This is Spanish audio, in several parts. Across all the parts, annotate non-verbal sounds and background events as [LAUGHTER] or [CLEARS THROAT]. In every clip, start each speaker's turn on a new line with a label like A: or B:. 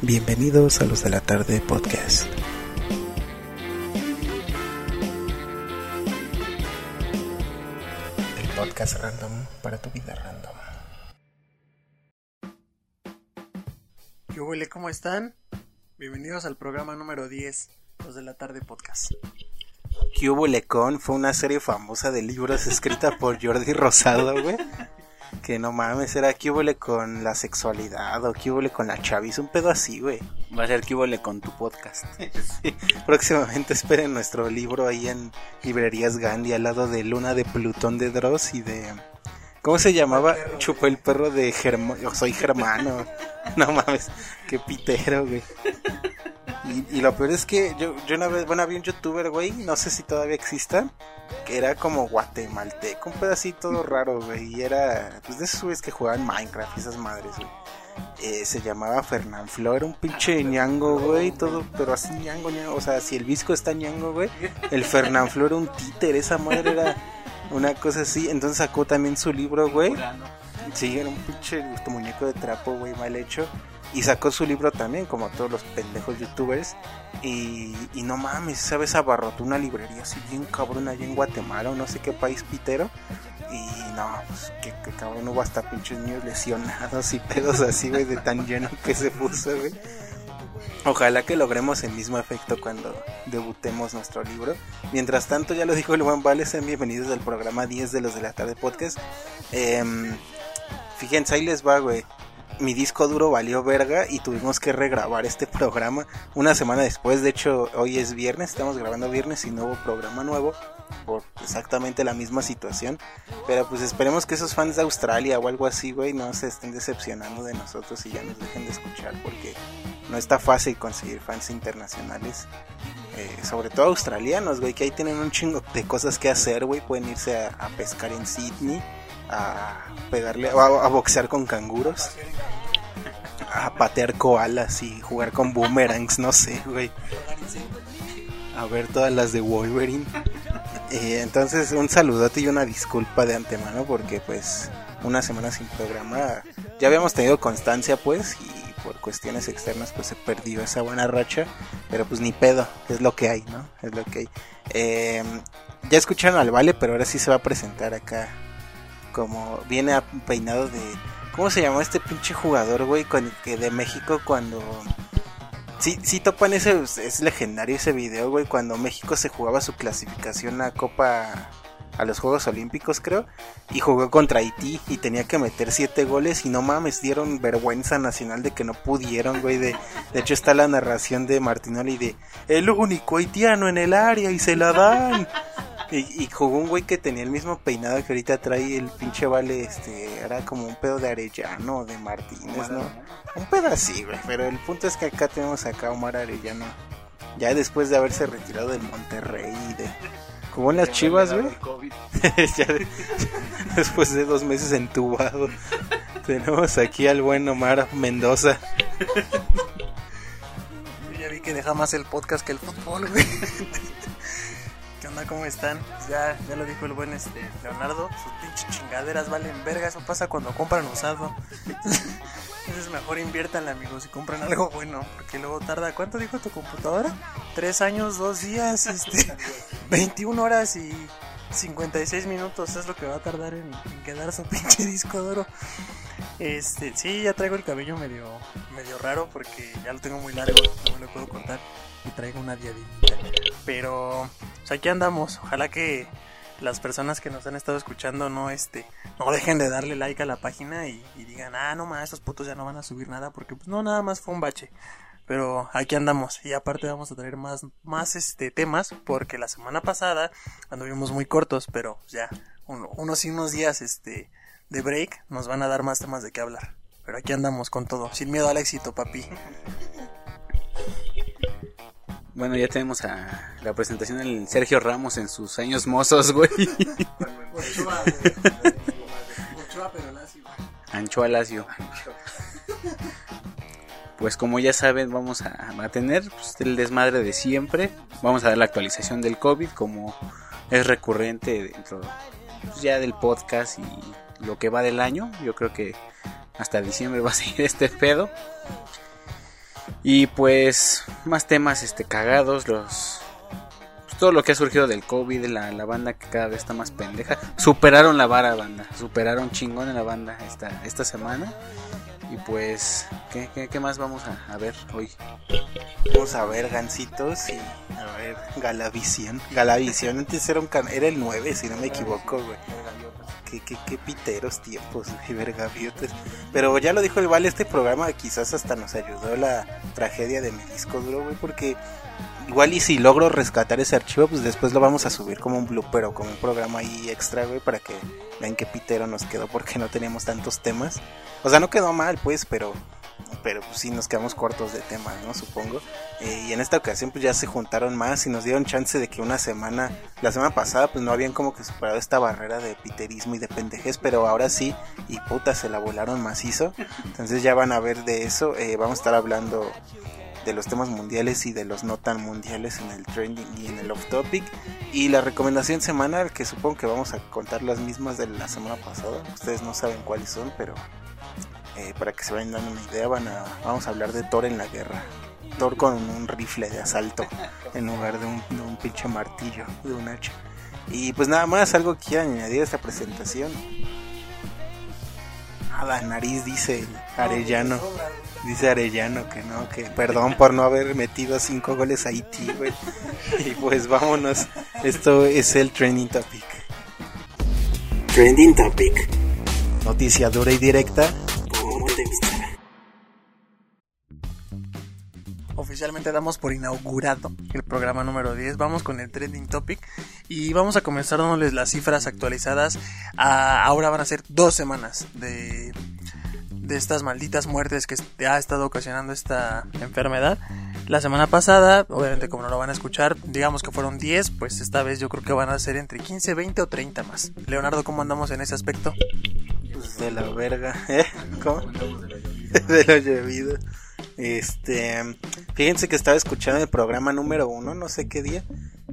A: Bienvenidos a los de la tarde podcast. El podcast random para tu vida random.
B: ¿Qué huele? ¿Cómo están? Bienvenidos al programa número 10, los de la tarde podcast.
A: Cubo Lecon fue una serie famosa de libros escrita por Jordi Rosado, güey. Que no mames, era Cubole con la sexualidad o Cubole con la chavis, un pedo así, güey.
C: Va a ser Cubole con tu podcast. [LAUGHS]
A: Sí, próximamente esperen nuestro libro ahí en librerías Gandhi al lado de Luna de Plutón de Dross y de... ¿Cómo se llamaba? Chupó el perro de Germano. Yo soy Germano. No mames, qué pitero, güey. [LAUGHS] Y, y, lo peor es que yo, yo una vez, bueno, había un youtuber, güey, no sé si todavía exista, que era como guatemalteco, un pedacito raro, güey, y era, pues de esos güeyes que jugaban Minecraft y esas madres, güey. Eh, se llamaba Fernán Flo, era un pinche ñango, güey, todo, pero así ñango, ñango, o sea, si el visco está ñango, güey, [LAUGHS] el Fernán Flo era un títer, esa madre era una cosa así, entonces sacó también su libro, güey. Sí, era un pinche muñeco de trapo, güey, mal hecho. Y sacó su libro también, como todos los pendejos youtubers. Y, y no mames, ¿sabes? Abarrotó una librería así bien cabrón allá en Guatemala o no sé qué país pitero. Y no, pues que, cabrón hubo hasta pinches niños lesionados y pedos así, güey, de tan lleno que se puso, güey. Ojalá que logremos el mismo efecto cuando debutemos nuestro libro. Mientras tanto, ya lo dijo el buen Vale, sean bienvenidos al programa 10 de los de la tarde podcast. Eh, fíjense, ahí les va, güey mi disco duro valió verga y tuvimos que regrabar este programa una semana después. De hecho, hoy es viernes, estamos grabando viernes y no hubo programa nuevo por exactamente la misma situación. Pero pues esperemos que esos fans de Australia o algo así, güey, no se estén decepcionando de nosotros y ya nos dejen de escuchar porque no está fácil conseguir fans internacionales. Eh, sobre todo australianos, güey, que ahí tienen un chingo de cosas que hacer, güey. Pueden irse a, a pescar en Sydney a pegarle, a, boxear con canguros, a patear koalas y jugar con boomerangs, no sé, güey. A ver todas las de Wolverine. Eh, entonces, un saludote y una disculpa de antemano porque, pues, una semana sin programa. Ya habíamos tenido constancia, pues, y por cuestiones externas, pues se perdió esa buena racha. Pero, pues, ni pedo, es lo que hay, ¿no? Es lo que hay. Eh, ya escucharon al Vale, pero ahora sí se va a presentar acá como viene peinado de ¿cómo se llamó este pinche jugador, güey, que de México cuando sí sí topan ese es legendario ese video, güey, cuando México se jugaba su clasificación a Copa a los Juegos Olímpicos, creo, y jugó contra Haití y tenía que meter siete goles y no mames, dieron vergüenza nacional de que no pudieron, güey, de, de hecho está la narración de Martinoli de el único haitiano en el área y se la dan. Y, y, jugó un güey que tenía el mismo peinado que ahorita trae el pinche vale, este, era como un pedo de Arellano, de Martínez, ¿no? Un pedo así, güey, pero el punto es que acá tenemos acá a Omar Arellano, ya después de haberse retirado del Monterrey, de, jugó en las chivas, güey, [LAUGHS] de, [LAUGHS] después de dos meses entubado, [LAUGHS] tenemos aquí al buen Omar Mendoza.
B: Yo ya vi que deja más el podcast que el fútbol, güey. ¿Cómo están? Ya, ya lo dijo el buen este Leonardo, sus pinches chingaderas valen verga, eso pasa cuando compran usado. [LAUGHS] Entonces mejor inviértanle amigos y compran algo bueno, porque luego tarda, ¿cuánto dijo tu computadora? Tres años, dos días, este, [LAUGHS] 21 horas y 56 minutos es lo que va a tardar en, en quedar su [LAUGHS] pinche disco duro. Este, sí, ya traigo el cabello medio, medio raro porque ya lo tengo muy largo, no me lo puedo cortar y una diadimita. Pero pues aquí andamos. Ojalá que las personas que nos han estado escuchando no este no dejen de darle like a la página y, digan, ah, no más, estos putos ya no van a subir nada porque pues no, nada más fue un bache. Pero aquí andamos y aparte vamos a traer más, más este temas porque la semana pasada anduvimos muy cortos, pero ya uno, unos y unos días este de break nos van a dar más temas de qué hablar. Pero aquí andamos con todo, sin miedo al éxito, papi.
C: Bueno, ya tenemos a la presentación del Sergio Ramos en sus años mozos, güey. Anchoa Lacio. Pues como ya saben, vamos a, a tener pues, el desmadre de siempre. Vamos a dar la actualización del COVID como es recurrente dentro pues, ya del podcast y lo que va del año. Yo creo que hasta diciembre va a seguir este pedo. Y pues más temas este cagados, los todo lo que ha surgido del COVID, la, la banda que cada vez está más pendeja. Superaron la vara banda, superaron chingón en la banda esta, esta semana. Y pues, ¿qué, qué, qué más vamos a, a ver hoy?
A: Vamos a ver Gancitos y a ver Galavisión. Galavisión antes era, un can- era el 9, si no me equivoco, güey. Qué, qué, qué piteros tiempos, güey. Pero ya lo dijo el Vale, este programa quizás hasta nos ayudó la tragedia de mi disco duro, güey, porque igual y si logro rescatar ese archivo, pues después lo vamos a subir como un blooper o como un programa ahí extra, güey, para que vean qué pitero nos quedó porque no teníamos tantos temas. O sea, no quedó mal, pues, pero pero pues sí nos quedamos cortos de temas, ¿no? Supongo. Eh, y en esta ocasión pues ya se juntaron más y nos dieron chance de que una semana, la semana pasada pues no habían como que superado esta barrera de piterismo y de pendejez, pero ahora sí, y puta, se la volaron macizo. Entonces ya van a ver de eso, eh, vamos a estar hablando de los temas mundiales y de los no tan mundiales en el trending y en el off topic. Y la recomendación semanal, que supongo que vamos a contar las mismas de la semana pasada. Ustedes no saben cuáles son, pero eh, para que se vayan dando una idea, van a, vamos a hablar de Thor en la guerra. Thor con un rifle de asalto en lugar de un, un pinche martillo, de un hacha. Y pues nada más, algo que quieran añadir a esta presentación. Nada, nariz dice Arellano. Dice Arellano que no, que perdón por no haber metido cinco goles a Haití, güey. [LAUGHS] Y pues vámonos. Esto es el Trending Topic. Trending Topic. Noticia dura y directa.
B: Oficialmente damos por inaugurado el programa número 10. Vamos con el trending topic y vamos a comenzar dándoles las cifras actualizadas. A- ahora van a ser dos semanas de, de estas malditas muertes que ha estado ocasionando esta enfermedad. La semana pasada, obviamente como no lo van a escuchar, digamos que fueron 10, pues esta vez yo creo que van a ser entre 15, 20 o 30 más. Leonardo, ¿cómo andamos en ese aspecto?
A: Pues de la verga, [LAUGHS] ¿eh? ¿Cómo? [LAUGHS] de lo llovido. Este, fíjense que estaba escuchando el programa número uno, no sé qué día.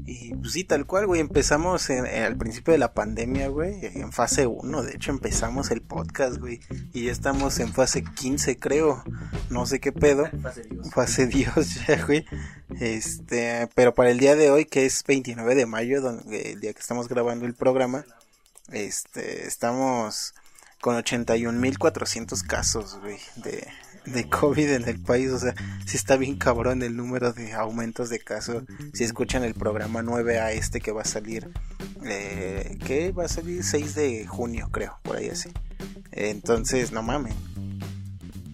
A: Y pues sí, tal cual, güey. Empezamos en- en- al principio de la pandemia, güey. En fase 1, de hecho empezamos el podcast, güey. Y ya estamos en fase 15, creo. No sé qué pedo. Fase Dios, [LAUGHS] ya, güey. Este, pero para el día de hoy, que es 29 de mayo, donde, el día que estamos grabando el programa, este, estamos con 81.400 casos, güey, de, de COVID en el país. O sea, sí está bien cabrón el número de aumentos de casos. Si escuchan el programa 9A este que va a salir, eh, ¿qué? Va a salir 6 de junio, creo, por ahí así. Entonces, no mames.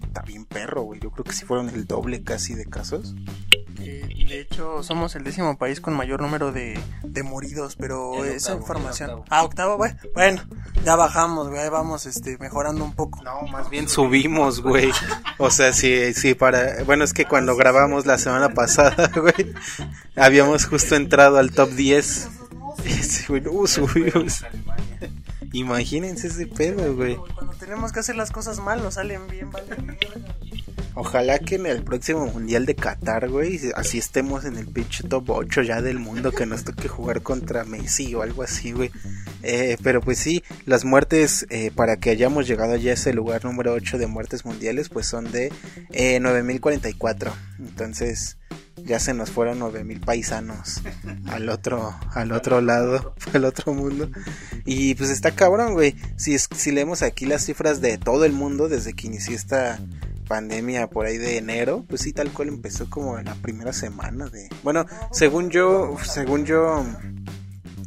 A: Está bien perro, güey. Yo creo que si fueron el doble casi de casos.
B: Eh, de hecho, somos el décimo país con mayor número de, de moridos, pero
C: El
B: esa
C: octavo,
B: información...
C: octavo.
B: Ah, octavo, güey. Bueno, ya bajamos, güey, ahí vamos este, mejorando un poco.
A: No, más bien subimos, güey. O sea, sí, sí, para... Bueno, es que cuando grabamos la semana pasada, [LAUGHS] güey, habíamos justo entrado al top 10. Y [LAUGHS] sí, güey, uh, subimos. Imagínense ese pedo, güey.
B: Cuando tenemos que hacer las cosas mal, nos salen bien, vale.
A: Ojalá que en el próximo Mundial de Qatar, güey, así estemos en el pinche top 8 ya del mundo, que nos toque jugar contra Messi o algo así, güey. Eh, pero pues sí, las muertes, eh, para que hayamos llegado ya a ese lugar número 8 de muertes mundiales, pues son de eh, 9044. Entonces, ya se nos fueron 9000 paisanos al otro al otro lado, [LAUGHS] al otro mundo. Y pues está cabrón, güey. Si si leemos aquí las cifras de todo el mundo desde que inició esta pandemia por ahí de enero, pues sí tal cual empezó como en la primera semana de Bueno, según yo, según yo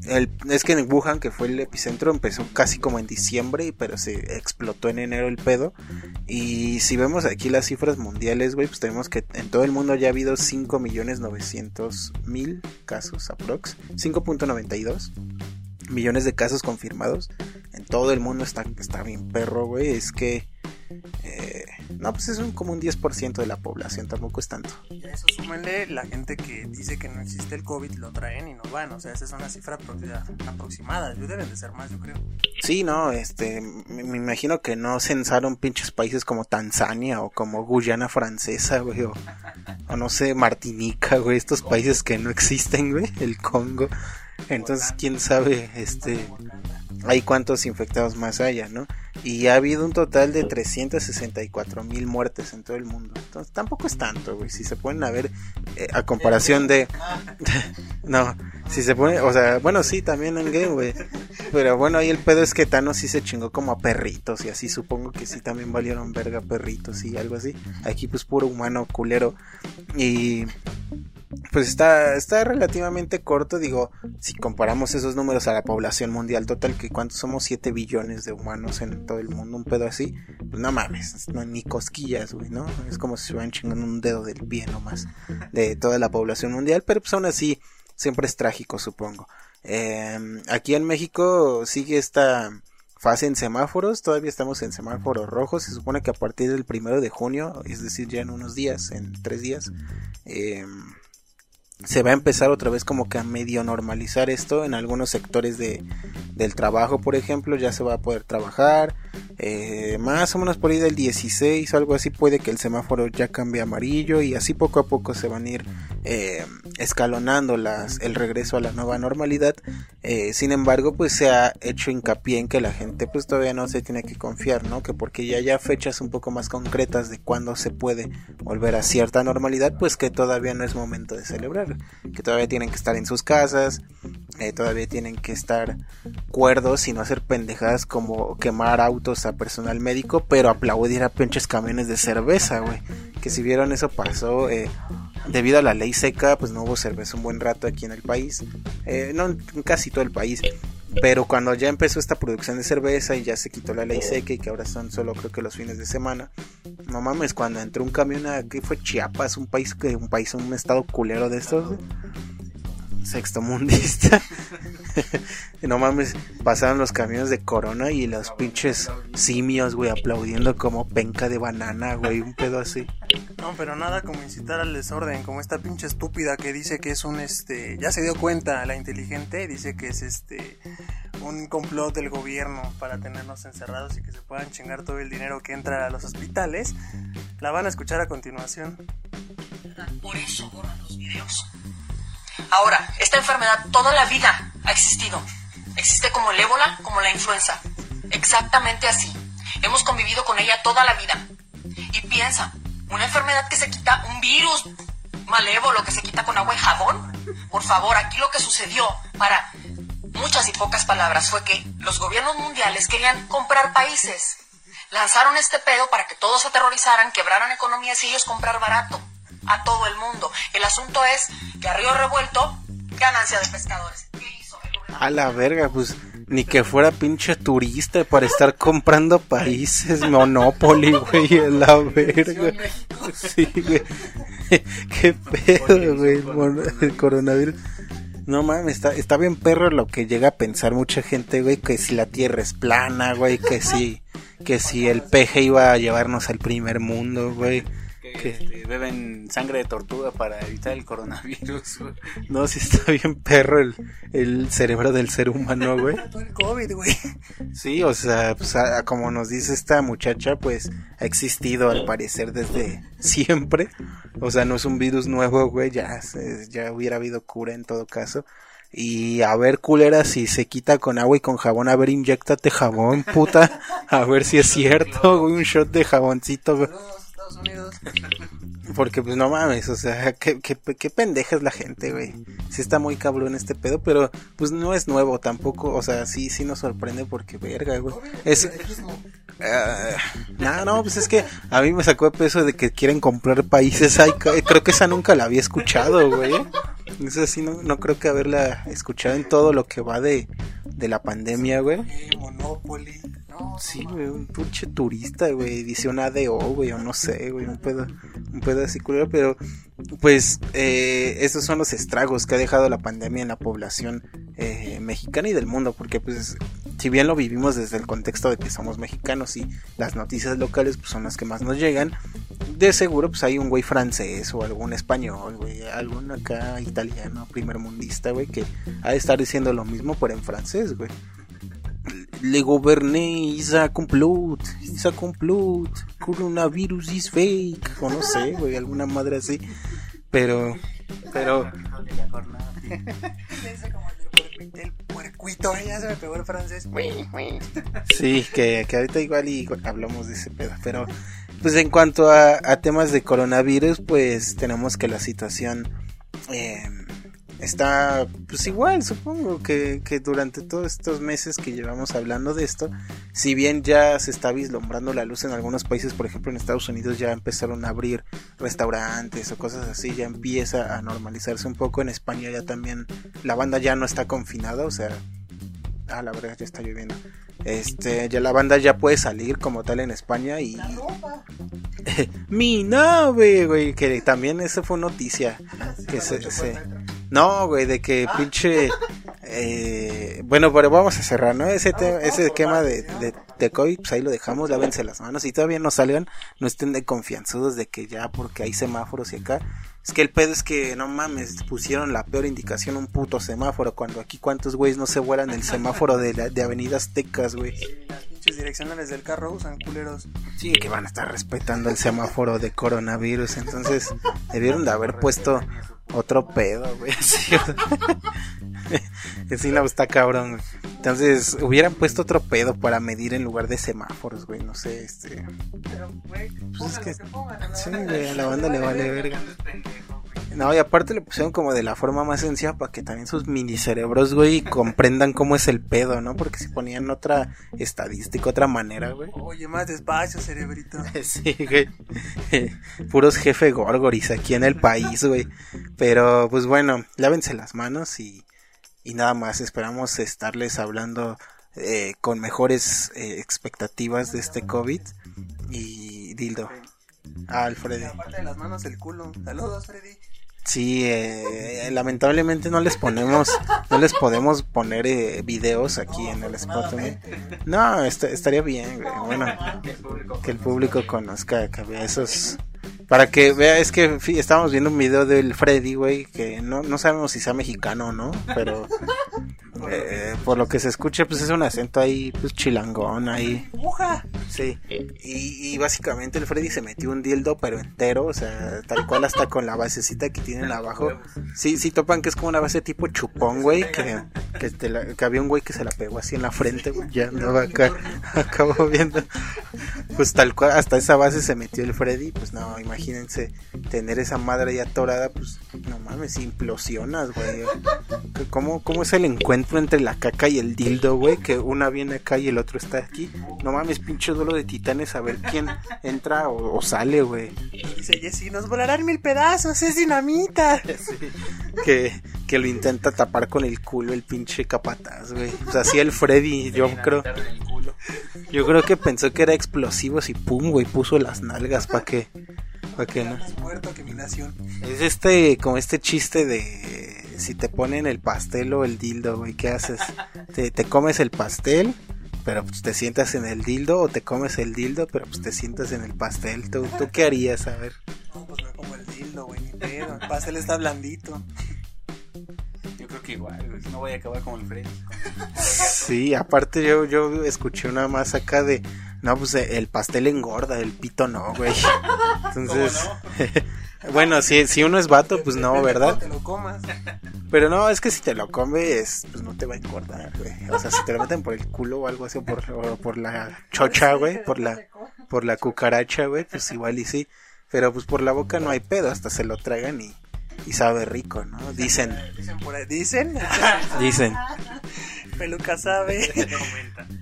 A: el, es que en Wuhan, que fue el epicentro, empezó casi como en diciembre, pero se explotó en enero el pedo. Y si vemos aquí las cifras mundiales, güey, pues tenemos que en todo el mundo ya ha habido 5.900.000 casos aprox. 5.92 millones de casos confirmados. En todo el mundo está, está bien perro, güey. Es que... eh, no, pues es un, como un 10% de la población, tampoco es tanto.
B: Y a eso súmenle la gente que dice que no existe el COVID, lo traen y no van. O sea, esa es una cifra apro- aproximada. Deben de ser más, yo creo.
A: Sí, no, este, me, me imagino que no censaron pinches países como Tanzania o como Guyana Francesa, güey, o, o no sé, Martinica, güey, estos países que no existen, güey, el Congo. Entonces, quién sabe, este, hay cuántos infectados más haya, ¿no? Y ha habido un total de 364 mil muertes en todo el mundo. Entonces tampoco es tanto, güey. Si se ponen a ver eh, a comparación de... [LAUGHS] no, si se pone, o sea, bueno, sí, también en game, güey. Pero bueno, ahí el pedo es que Thanos sí se chingó como a perritos y así supongo que sí también valieron verga perritos y algo así. Aquí pues puro humano culero. Y pues está, está relativamente corto, digo, si comparamos esos números a la población mundial total, que cuántos somos 7 billones de humanos en todo el mundo, un pedo así, pues no mames, no, ni cosquillas, güey, ¿no? Es como si se hubieran chingando un dedo del pie nomás de toda la población mundial, pero pues aún así siempre es trágico, supongo. Eh, aquí en México sigue esta fase en semáforos, todavía estamos en semáforos rojos, se supone que a partir del primero de junio, es decir, ya en unos días, en tres días, eh, se va a empezar otra vez como que a medio normalizar esto en algunos sectores de, del trabajo por ejemplo ya se va a poder trabajar eh, más o menos por ahí del 16 o algo así puede que el semáforo ya cambie a amarillo y así poco a poco se van a ir eh, escalonando las, el regreso a la nueva normalidad. Eh, sin embargo pues se ha hecho hincapié en que la gente pues todavía no se tiene que confiar no que porque ya haya fechas un poco más concretas de cuándo se puede volver a cierta normalidad pues que todavía no es momento de celebrar. Que todavía tienen que estar en sus casas, todavía tienen que estar cuerdos y no hacer pendejadas como quemar autos a personal médico, pero aplaudir a pinches camiones de cerveza, güey. Que si vieron eso pasó, eh, debido a la ley seca, pues no hubo cerveza un buen rato aquí en el país, eh, no en casi todo el país. Pero cuando ya empezó esta producción de cerveza y ya se quitó la ley seca y que ahora son solo creo que los fines de semana, no mames, cuando entró un camión aquí fue Chiapas, un país que un país, un estado culero de estos, sexto mundista. [LAUGHS] no mames, pasaron los camiones de Corona y los pinches simios, güey, aplaudiendo como penca de banana, güey, un pedo así.
B: No, pero nada como incitar al desorden, como esta pinche estúpida que dice que es un este, ya se dio cuenta la inteligente, dice que es este un complot del gobierno para tenernos encerrados y que se puedan chingar todo el dinero que entra a los hospitales. La van a escuchar a continuación.
D: Por eso borran los videos. Ahora, esta enfermedad toda la vida ha existido. Existe como el ébola, como la influenza. Exactamente así. Hemos convivido con ella toda la vida. Y piensa, una enfermedad que se quita, un virus malévolo que se quita con agua y jabón. Por favor, aquí lo que sucedió, para muchas y pocas palabras, fue que los gobiernos mundiales querían comprar países. Lanzaron este pedo para que todos se aterrorizaran, quebraran economías y ellos comprar barato a todo el mundo. El asunto es que a río revuelto, ganancia de pescadores. ¿Qué hizo el
A: A la verga, pues ni que fuera pinche turista para estar comprando países Monopoly, [LAUGHS] güey, a la verga. Sí, güey. [LAUGHS] Qué pedo, güey, el coronavirus. No mames, está, está bien perro lo que llega a pensar mucha gente, güey, que si la tierra es plana, güey, que si, que si el peje iba a llevarnos al primer mundo, güey.
C: Que este, beben sangre de tortuga para evitar el coronavirus. güey.
A: No, sí está [LAUGHS] bien perro el, el cerebro del ser humano, [LAUGHS] güey.
B: Todo el COVID, güey.
A: Sí, o sea, pues, a- como nos dice esta muchacha, pues ha existido al parecer desde siempre. O sea, no es un virus nuevo, güey, ya, se- ya hubiera habido cura en todo caso. Y a ver, culera, si se quita con agua y con jabón, a ver, inyectate jabón, puta. [LAUGHS] A ver si es cierto, güey, un shot de jaboncito, güey.
B: Estados Unidos.
A: Porque pues no mames, o sea, qué, qué, qué pendeja es la gente, güey. Sí está muy cabrón este pedo, pero pues no es nuevo tampoco, o sea, sí, sí nos sorprende porque verga, güey. Es... Ah, no, no, pues es que a mí me sacó de peso de que quieren comprar países. Ay, creo que esa nunca la había escuchado, güey. Esa sí no, no creo que haberla escuchado en todo lo que va de, de la pandemia, güey.
B: Monopoly.
A: Sí, güey, un pinche turista, güey, dice un ADO, güey, o no sé, güey, un pedo, un pedo así culero, pero pues eh, esos son los estragos que ha dejado la pandemia en la población eh, mexicana y del mundo, porque pues si bien lo vivimos desde el contexto de que somos mexicanos y las noticias locales pues son las que más nos llegan, de seguro pues hay un güey francés o algún español, güey, algún acá italiano, primer mundista, güey, que ha de estar diciendo lo mismo pero en francés, güey le gouverné, is a complot, is a complot, coronavirus is fake, o no sé, güey, alguna madre así, pero, pero, [LAUGHS]
B: el eh, ya se me pegó el francés.
A: Sí, que, que ahorita igual y hablamos de ese pedo, pero pues en cuanto a, a temas de coronavirus, pues tenemos que la situación eh, está pues igual, supongo que, que durante todos estos meses que llevamos hablando de esto, si bien ya se está vislumbrando la luz en algunos países, por ejemplo en Estados Unidos ya empezaron a abrir restaurantes o cosas así, ya empieza a normalizarse un poco, en España ya también la banda ya no está confinada, o sea, ah, la verdad ya está lloviendo. Este, ya la banda ya puede salir como tal en España y [LAUGHS] mi nave, güey, que también eso fue noticia que se, se- no, güey, de que pinche eh, bueno, pero vamos a cerrar, ¿no? Ese te- ese esquema de, de, de COVID, pues ahí lo dejamos, lávense las manos y todavía no salgan, no estén de confianzudos de que ya porque hay semáforos y acá. Es que el pedo es que no mames, pusieron la peor indicación un puto semáforo cuando aquí cuántos güeyes no se vuelan el semáforo de, la, de Avenida Aztecas, güey.
B: Las pinches direccionales del carro usan culeros.
A: Sí, que van a estar respetando el semáforo de coronavirus. Entonces, debieron de haber puesto otro pedo, güey. Sí, no, está cabrón, güey. Entonces, hubieran puesto otro pedo para medir en lugar de semáforos, güey. No sé, este.
B: Pero, güey,
A: Pues es que-
B: pónganlos, pónganlos,
A: Sí,
B: la
A: güey, a la banda le vale [LAUGHS] verga. No, y aparte le pusieron como de la forma más sencilla para que también sus mini cerebros, güey, [LAUGHS] comprendan cómo es el pedo, ¿no? Porque si ponían otra estadística, otra manera, güey.
B: Oye, más despacio, cerebrito. [LAUGHS]
A: Sí, güey. [LAUGHS] Puros jefe gorgoris aquí en el país, güey. Pero, pues bueno, lávense las manos y, y nada más. Esperamos estarles hablando eh, con mejores eh, expectativas de este COVID. Y Dildo. Alfredo.
B: Aparte de las manos, el culo. Saludos, Freddy.
A: Sí, eh, lamentablemente no les ponemos, no les podemos poner eh, videos aquí en el Spotify. No, est- estaría bien. Bueno, que el público conozca, que vea esos. Para que vea, es que estábamos viendo un video del Freddy, güey, que no, no sabemos si sea mexicano o no, pero [LAUGHS] eh, por lo que se escucha, pues es un acento ahí, pues chilangón ahí.
B: ¡Uja!
A: Sí, y, y básicamente el Freddy se metió un dildo, pero entero, o sea, tal cual hasta con la basecita que tienen [LAUGHS] abajo. Sí, sí topan que es como una base tipo chupón, güey, que, que, te la- que había un güey que se la pegó así en la frente, güey, ya andaba acá, [LAUGHS] acabo viendo. Pues tal cual, hasta esa base se metió el Freddy, pues no, imagínense tener esa madre ahí atorada, pues no mames, implosionas, güey. ¿Cómo, ¿Cómo es el encuentro entre la caca y el dildo, güey? Que una viene acá y el otro está aquí. No mames, pinche duelo de titanes, a ver quién entra o, o sale, güey.
B: Dice Jessy, nos volarán mil pedazos, es dinamita.
A: Que, que lo intenta tapar con el culo el pinche capataz, güey. O sea, así el Freddy, yo creo. Yo creo que pensó que era explosivos y pum, güey, puso las nalgas para que, para que no.
B: Muerto que mi nación.
A: Es este, como este chiste de si te ponen el pastel o el dildo, güey, ¿qué haces? Te, te comes el pastel, pero pues te sientas en el dildo, o te comes el dildo, pero pues te sientas en el pastel. ¿Tú, tú qué harías? A ver.
B: No, pues me como el dildo, güey, ni pedo. El pastel está blandito.
C: Creo que igual, güey, no voy a acabar como el Freddy.
A: Sí, aparte yo, yo escuché una más acá de, no, pues eh, el pastel engorda, el pito no, güey. [LAUGHS] Entonces, [LAUGHS] bueno, si, si uno es vato, pues no, ¿verdad?
B: Te lo comas.
A: Pero no, es que si te lo comes, pues no te va a engordar, güey. O sea, si te lo meten por el culo o algo así, o por, o por la chocha, güey, por la, por la cucaracha, güey, pues igual y sí. Pero pues por la boca no hay pedo, hasta se lo tragan y, y sabe rico, ¿no? Dicen,
B: Dicen por ahí, dicen. [LAUGHS]
A: dicen.
B: Peluca sabe. [LAUGHS]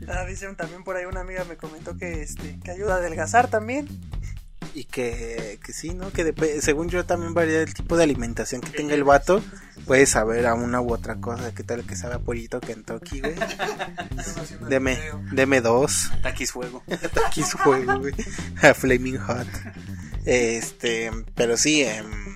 B: Ah, dicen también por ahí una amiga me comentó que este que ayuda a adelgazar también.
A: Y que, que sí, ¿no? Que dep- según yo también varía el tipo de alimentación que tenga el vato. Puede saber a una u otra cosa. ¿Qué tal que sabe a pollito Kentucky, güey? [LAUGHS] Deme, deme dos.
C: Taquis fuego.
A: Aquí su juego, güey. A Flaming Hot. Este, pero sí, em,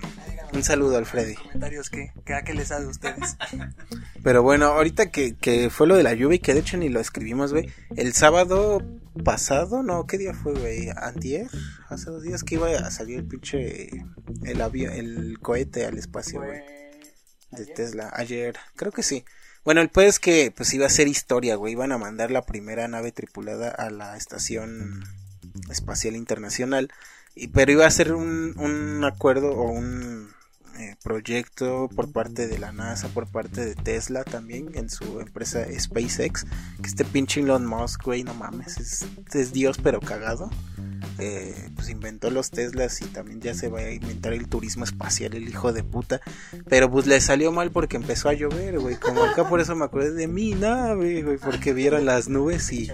A: un saludo al Freddy.
B: Comentarios que, que a qué les sabe a ustedes. [LAUGHS]
A: Pero bueno, ahorita que, que fue lo de la lluvia y que de hecho ni lo escribimos, güey. El sábado pasado, no, ¿qué día fue, güey? ¿Antier? Hace dos días que iba a salir el pinche, el avión, el cohete al espacio, güey. De Tesla, ayer, creo que sí. Bueno, el pues es que pues iba a ser historia, güey. Iban a mandar la primera nave tripulada a la estación espacial internacional. Y, pero iba a ser un, un acuerdo o un eh, proyecto por parte de la NASA, por parte de Tesla también en su empresa SpaceX. Que este pinche Elon Musk, güey, no mames, es, Dios pero cagado. Eh, pues inventó los Teslas y también ya se va a inventar el turismo espacial, el hijo de puta. Pero pues le salió mal porque empezó a llover, güey. Como acá por eso me acuerdo de mi nave, güey, porque vieron las nubes y,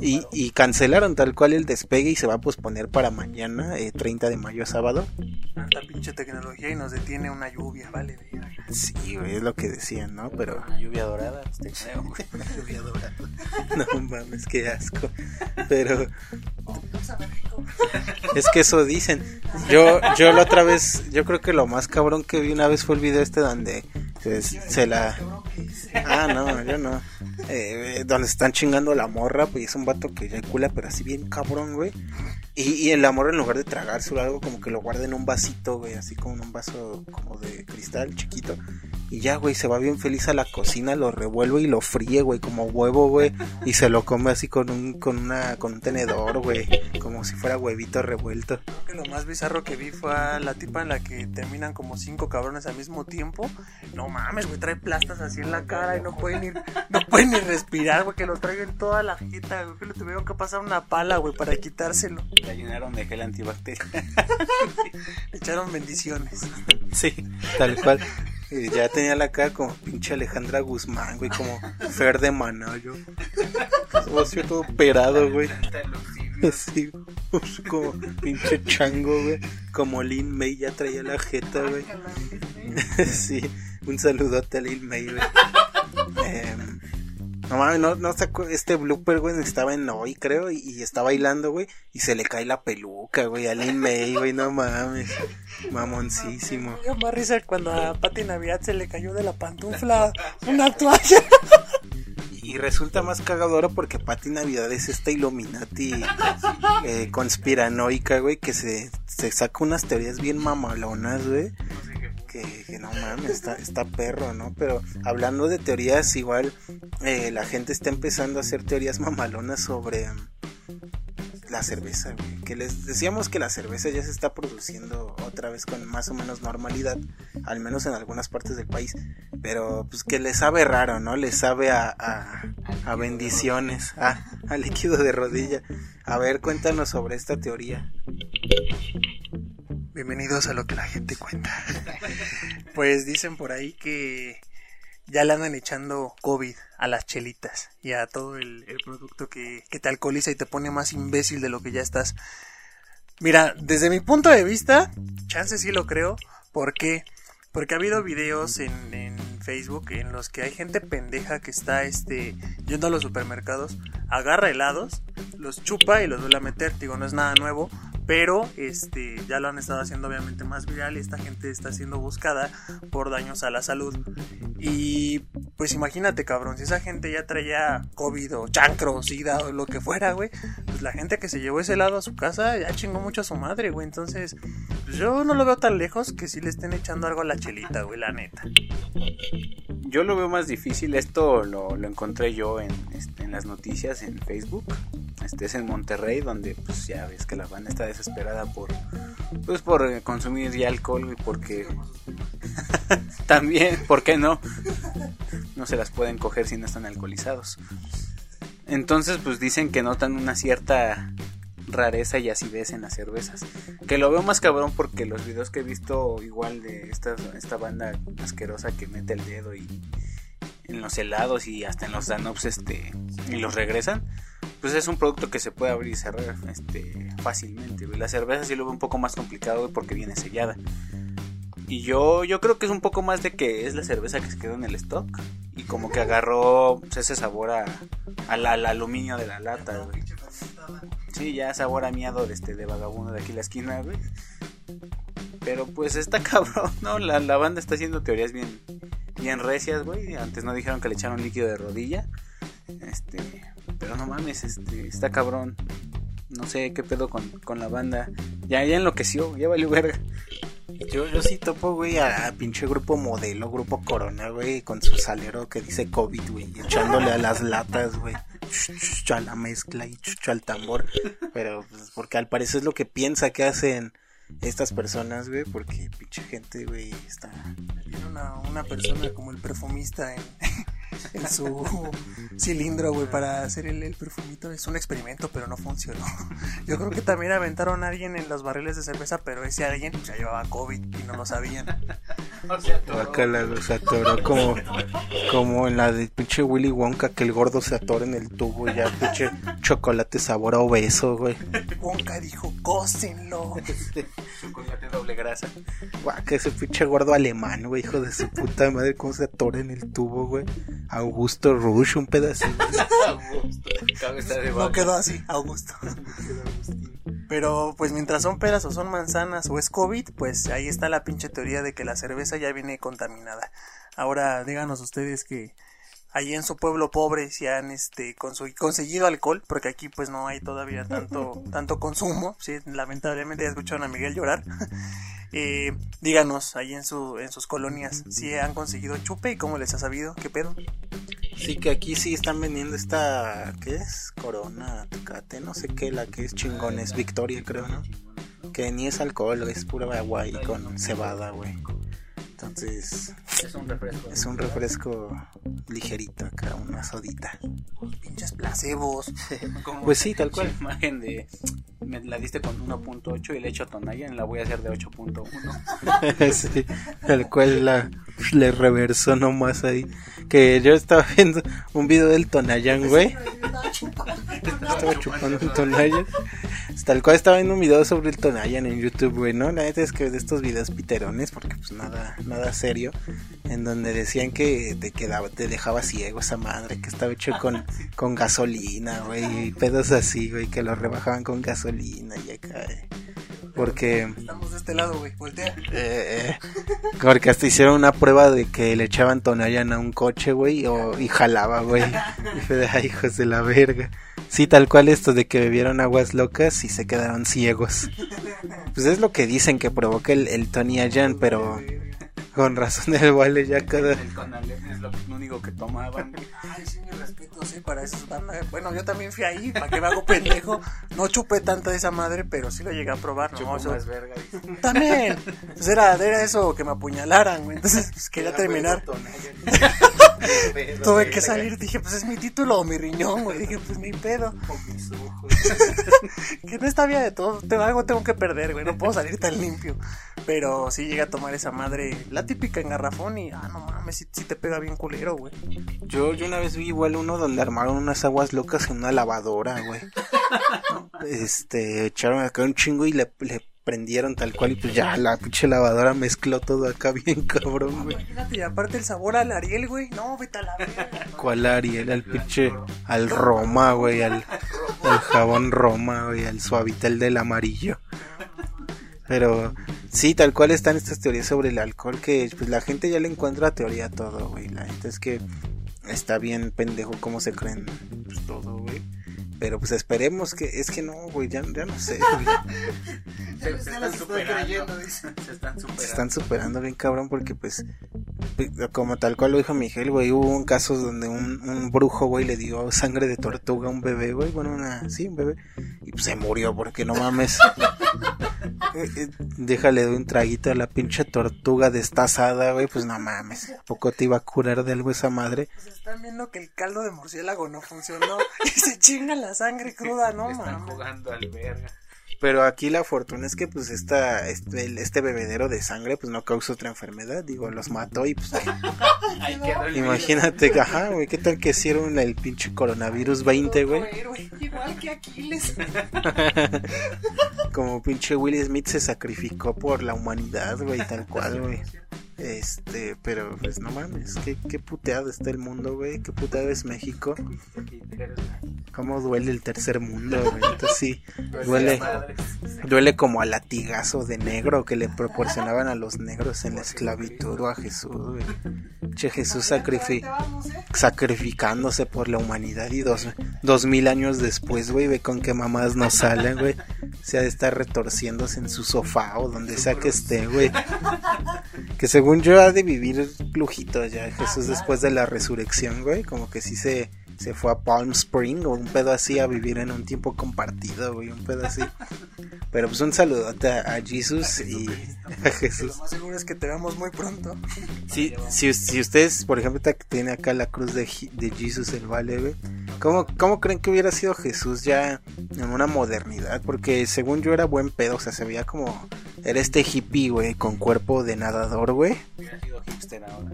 A: y, y cancelaron tal cual el despegue y se va a posponer para mañana, eh, 30 de mayo, sábado.
B: Tanta pinche tecnología y nos detiene una lluvia, vale.
A: Sí, güey, es lo que decían, ¿no? Pero
C: Una lluvia dorada, te creo, güey.
A: lluvia dorada. [LAUGHS] No mames, qué asco. Pero es que eso dicen. Yo, yo la otra vez, yo creo que lo más cabrón que vi una vez fue el video este donde se, se la. Ah, no, yo no. Eh, donde se están chingando a la morra, pues es un vato que eyacula, pero así bien cabrón, güey. Y, y el amor en lugar de tragárselo algo como que lo guarda en un vasito, güey, así como en un vaso como de cristal chiquito. Y ya, güey, se va bien feliz a la cocina, lo revuelve y lo fríe, güey, como huevo, güey. Y se lo come así con un, con una, con un tenedor, güey. Como si fuera huevito revuelto.
B: Creo que lo más bizarro que vi fue a la tipa en la que terminan como cinco cabrones al mismo tiempo. No mames, güey, trae plastas así en la cara y no pueden ni, no pueden ni respirar, güey, que lo traigan toda la jeta, güey, que le tuvieron que pasar una pala, güey, para quitárselo.
C: La llenaron de gel antibacterial. [LAUGHS]
B: Le echaron bendiciones.
A: Sí, tal cual. Y ya tenía la cara como pinche Alejandra Guzmán, güey, como Fer de Manayo. Como así todo operado, güey. Sí, pues, como pinche chango, güey. Como Lin May ya traía la jeta, güey. [LAUGHS] Sí, un saludote a Lin May, güey. Em, no mames, no, no sacó este blooper, güey, estaba en hoy, creo, y, y está bailando, güey, y se le cae la peluca, güey, a Lin May, güey, no mames. Mamoncísimo.
B: Me dio más risa cuando a Pati Navidad se le cayó de la pantufla [LAUGHS] una toalla.
A: Y resulta más cagadora porque Pati Navidad es esta Illuminati eh, conspiranoica, güey, que se, se saca unas teorías bien mamalonas, güey. Que, que no mames, está, está perro, ¿no? Pero hablando de teorías, igual eh, la gente está empezando a hacer teorías mamalonas sobre mm, la cerveza, güey. Que les decíamos que la cerveza ya se está produciendo otra vez con más o menos normalidad, al menos en algunas partes del país. Pero pues que le sabe raro, ¿no? Le sabe a, a, a bendiciones, a, a líquido de rodilla. A ver, cuéntanos sobre esta teoría.
B: Bienvenidos a lo que la gente cuenta. [LAUGHS] Pues dicen por ahí que ya le andan echando COVID a las chelitas y a todo el, producto que, que te alcoholiza y te pone más imbécil de lo que ya estás. Mira, desde mi punto de vista, chance sí lo creo. ¿Por qué? Porque ha habido videos en, en Facebook en los que hay gente pendeja que está este, yendo a los supermercados, agarra helados, los chupa y los vuelve a meter. Digo, no es nada nuevo, pero este ya lo han estado haciendo obviamente más viral y esta gente está siendo buscada por daños a la salud. Y pues imagínate, cabrón, si esa gente ya traía COVID o chancro, sida o lo que fuera, güey, pues la gente que se llevó ese helado a su casa ya chingó mucho a su madre, güey. Entonces, pues yo no lo veo tan lejos que si le estén echando algo a la chelita, güey, la neta.
C: Yo lo veo más difícil. Esto lo, lo encontré yo en, este, en las noticias en Facebook. Este es en Monterrey, donde pues ya ves que la banda está desesperada por pues por eh, consumir ya alcohol y porque [LAUGHS] también, ¿por qué no? No se las pueden coger si no están alcoholizados. Entonces, pues dicen que notan una cierta rareza y acidez en las cervezas. Que lo veo más cabrón porque los videos que he visto igual de esta, esta banda asquerosa que mete el dedo y en los helados y hasta en los Danubs este y los regresan, pues es un producto que se puede abrir y cerrar este fácilmente. La cerveza sí lo veo un poco más complicado porque viene sellada. Y yo, yo creo que es un poco más de que es la cerveza que se quedó en el stock. Y como que agarró pues, ese sabor a, al aluminio de la lata, güey. Sí, ya sabor a de, este, de vagabundo de aquí la esquina, güey. Pero pues está [LAUGHS] cabrón, ¿no? La, la banda está haciendo teorías bien, bien recias, güey. Antes no dijeron que le echaron líquido de rodilla. Este, pero no mames, este, está cabrón. No sé qué pedo con, con la banda. Ya, ya enloqueció, ya valió verga.
A: Yo, yo sí topo, güey, a, pinche grupo modelo, grupo Corona, güey, con su salero que dice COVID, güey, echándole a las latas, güey, a la mezcla y ch- ch- al tambor. Pero, pues, porque al parecer es lo que piensa que hacen estas personas, güey, porque pinche gente, güey, está...
B: Una, una persona como el perfumista en, en su cilindro, güey, para hacer el, el perfumito. Es un experimento, pero no funcionó. Yo creo que también aventaron a alguien en los barriles de cerveza, pero ese alguien pues, ya llevaba COVID y no lo sabían. [LAUGHS]
A: Guácala, güey, se atoró como, como en la de pinche Willy Wonka, que el gordo se atora en el tubo y ya pinche chocolate sabor a obeso, güey.
B: Wonka dijo, cósenlo.
C: Chocolate doble grasa.
A: Guau, que ese pinche gordo alemán, güey, hijo de su puta madre, cómo se atora en el tubo, güey. Augusto Rush, un pedacito. [LAUGHS]
C: Cabeza de
B: No quedó así, Augusto. Pero pues mientras son peras o son manzanas o es COVID, pues ahí está la pinche teoría de que la cerveza ya viene contaminada. Ahora díganos ustedes que allí en su pueblo pobre si han este conseguido alcohol, porque aquí pues no hay todavía tanto [LAUGHS] tanto consumo, sí, lamentablemente ya escucharon a Miguel llorar. [LAUGHS] Eh, díganos ahí en su en sus colonias si han conseguido chupe y cómo les ha sabido, qué pedo.
A: Sí, que aquí sí están vendiendo esta, ¿qué es? Corona, Tecate, no sé qué, la que es chingón, es Victoria, creo, ¿no? Que ni es alcohol, es pura agua y con cebada, güey. Entonces,
C: Es un refresco.
A: es un refresco ligerito acá, una sodita.
B: Pinches placebos. [LAUGHS]
C: Como
A: Pues sí, tal cual.
C: imagen de me la diste con 1.8 y le echo Tonayan, la voy a hacer de 8.1. [LAUGHS]
A: sí, tal cual la, le reversó nomás ahí. Que yo estaba viendo un video del Tonayan, güey. Estaba chupando un [LAUGHS] Tonayan. Tal cual estaba viendo un video sobre el Tonayan en YouTube, güey, ¿no? La neta es que de estos videos piterones, porque pues nada, nada serio, en donde decían que te quedaba, te dejaba ciego esa madre, que estaba hecho con, [LAUGHS] con gasolina, güey, y pedos así, güey, que lo rebajaban con gasolina y acá, eh. Porque...
B: Estamos de este lado, güey. Voltea.
A: Eh, eh, porque hasta hicieron una prueba de que le echaban Tonayan a un coche, güey, o- y jalaba, güey. [LAUGHS] Y fue de, ay, hijos de la verga. Sí, tal cual esto de que bebieron aguas locas y se quedaron ciegos. Pues es lo que dicen que provoca el, el Tonayan, pero con razón el vale ya cada...
C: El Conalep es lo único que tomaban. [LAUGHS]
B: Ay, sí, mi respeto, sí, para bandas. Bueno, yo también fui ahí, para que me hago pendejo. No chupé tanto de esa madre, pero sí lo llegué a probar, ¿no?
C: Chupo
B: O sea,
C: más verga. dice.
B: también. Pues era, era eso, que me apuñalaran, güey. Entonces, pues [LAUGHS] quería terminar. [LAUGHS] Tuve que salir, dije, pues es mi título o mi riñón, güey. Dije, pues mi pedo. que no está bien de todo. Tengo, algo tengo que perder, güey. No puedo salir tan limpio. Pero sí llegué a tomar esa madre, la típica en garrafón y, ah, no mames, sí te pega bien culero, güey.
A: Yo, yo una vez vi igual uno donde armaron unas aguas locas en una lavadora, güey. [LAUGHS] Este, echaron acá un chingo y le, le prendieron tal cual y pues ya la pinche lavadora mezcló todo acá bien cabrón, güey.
B: Imagínate, y aparte el sabor al Ariel, güey. No, vete a la verga.
A: ¿Cuál Ariel? Al pinche, al Roma, güey, al, al jabón Roma, güey, al suavitel del amarillo. Pero sí, tal cual están estas teorías sobre el alcohol que pues la gente ya le encuentra teoría todo, güey. La gente es que está bien pendejo cómo se creen pues, todo, güey. Pero pues esperemos que es que no, güey, ya, ya no sé, güey. [LAUGHS]
C: Se, se están superando. Se están
A: Se
C: superando.
A: están superando bien cabrón porque pues pues, como tal cual lo dijo Miguel, güey, hubo un caso donde un, un brujo, güey, le dio sangre de tortuga a un bebé, güey, bueno, una, sí, un bebé, y pues se murió porque no mames. [LAUGHS] Eh, eh, Déjale de un traguito a la pinche tortuga destazada, güey, pues no mames. ¿A poco te iba a curar de algo esa madre?
B: Pues están viendo que el caldo de murciélago no funcionó [LAUGHS] y se chinga la sangre cruda, no
C: Están
B: mames.
C: jugando al verga.
A: Pero aquí la fortuna es que pues esta, este, el- este bebedero de sangre pues no causa otra enfermedad, digo, los mató y pues [LAUGHS] Imagínate, ajá, güey, ¿qué tal que hicieron el pinche coronavirus 20, güey?
B: Igual que Aquiles. [LAUGHS]
A: Como pinche Will Smith se sacrificó por la humanidad, güey, tal cual, güey. Este, pero pues no mames, qué, qué puteado está el mundo, güey, qué puteado es México. Cómo duele el tercer mundo, güey. Entonces sí, duele, duele como a latigazo de negro que le proporcionaban a los negros en la esclavitud o a Jesús, güey. Che, Jesús sacrifi- sacrificándose por la humanidad y dos, dos mil años después, güey, ve con qué mamás nos salen, güey. Se ha de estar retorciéndose en su sofá o donde sea que esté, güey. Que según yo ha de vivir lujito ya Jesús después de la resurrección, güey. Como que sí se, se fue a Palm Spring o un pedo así a vivir en un tiempo compartido, güey. Un pedo así. Pero pues un saludote a, a Jesus y [LAUGHS] a Jesús.
B: Lo más seguro es que te veamos muy pronto.
A: Sí, si, si ustedes, por ejemplo, tiene acá la cruz de, de Jesus el Vale, güey, ¿cómo, ¿cómo creen que hubiera sido Jesús ya en una modernidad? Porque según yo era buen pedo, o sea, se veía como... Era este hippie, güey, con cuerpo de nadador, güey.
C: Hubiera sido hipster ahora.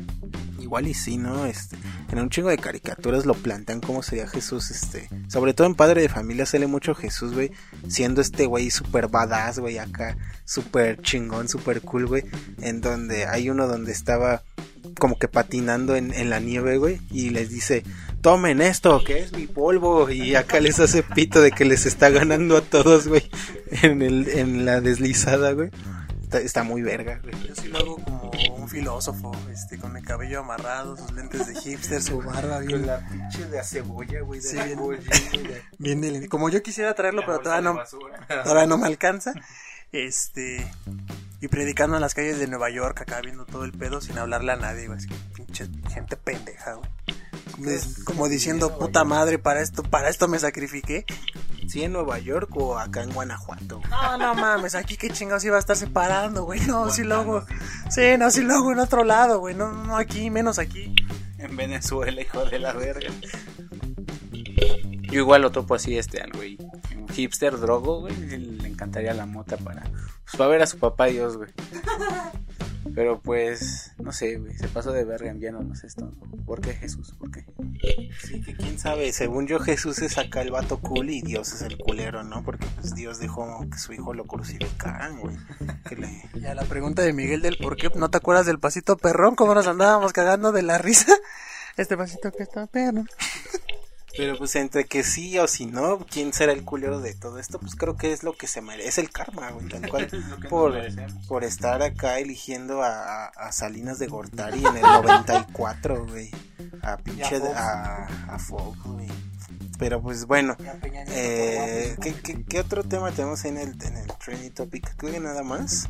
A: Igual y sí, ¿no? Este, en un chingo de caricaturas lo plantean cómo sería Jesús, este, sobre todo en Padre de Familia sale mucho Jesús, güey, siendo este güey super badass, güey, acá, super chingón, super cool, güey, en donde hay uno donde estaba como que patinando en, en la nieve, güey, y les dice, tomen esto, que es mi polvo, y acá les hace pito de que les está ganando a todos, güey, en, el, en la deslizada, güey. Está, está muy verga, güey.
B: Yo sí lo hago como un filósofo, este, con el cabello amarrado, sus lentes de hipster, su barba bien,
A: la pinche de cebolla, güey,
B: Sí, bien. [LAUGHS] bien delineada. Como yo quisiera traerlo, pero todavía no, todavía no me alcanza. Este. Y predicando en las calles de Nueva York, acá viendo todo el pedo sin hablarle a nadie, güey. Así que pinche gente pendeja, güey. Como, como diciendo, puta madre, para esto, para esto me sacrifiqué.
A: ¿Sí en Nueva York o acá en Guanajuato?
B: No, no mames, aquí qué chingados iba a estar separando, güey. No, sí luego. Sí, no, sí luego en otro lado, güey. No, no aquí, menos aquí.
C: En Venezuela, hijo de la verga. Yo igual lo topo así, este, al güey. Un hipster drogo, güey. Le encantaría la mota para, pues, para ver a su papá Dios, güey. Pero pues, no sé, güey. Se pasó de verga enviándonos esto. ¿Por qué Jesús? ¿Por qué?
A: Sí, que quién sabe. Según yo, Jesús es acá el vato cool y Dios es el culero, ¿no? Porque pues Dios dejó que su hijo lo crucificaran, güey. Le...
B: Y a la pregunta de Miguel del por qué no te acuerdas del pasito perrón, cómo nos andábamos cagando de la risa. Este pasito que está perro.
A: Pero pues entre que sí o si no, ¿quién será el culero de todo esto? Pues creo que es lo que se merece el karma, güey. Tal [LAUGHS] cual, por, por estar acá eligiendo a, Salinas de Gortari en el 94, güey. A pinche... A, a Fox, güey. Pero pues bueno, Eh, ¿qué, qué, qué otro tema tenemos en el, en el trending topic? Creo que nada más.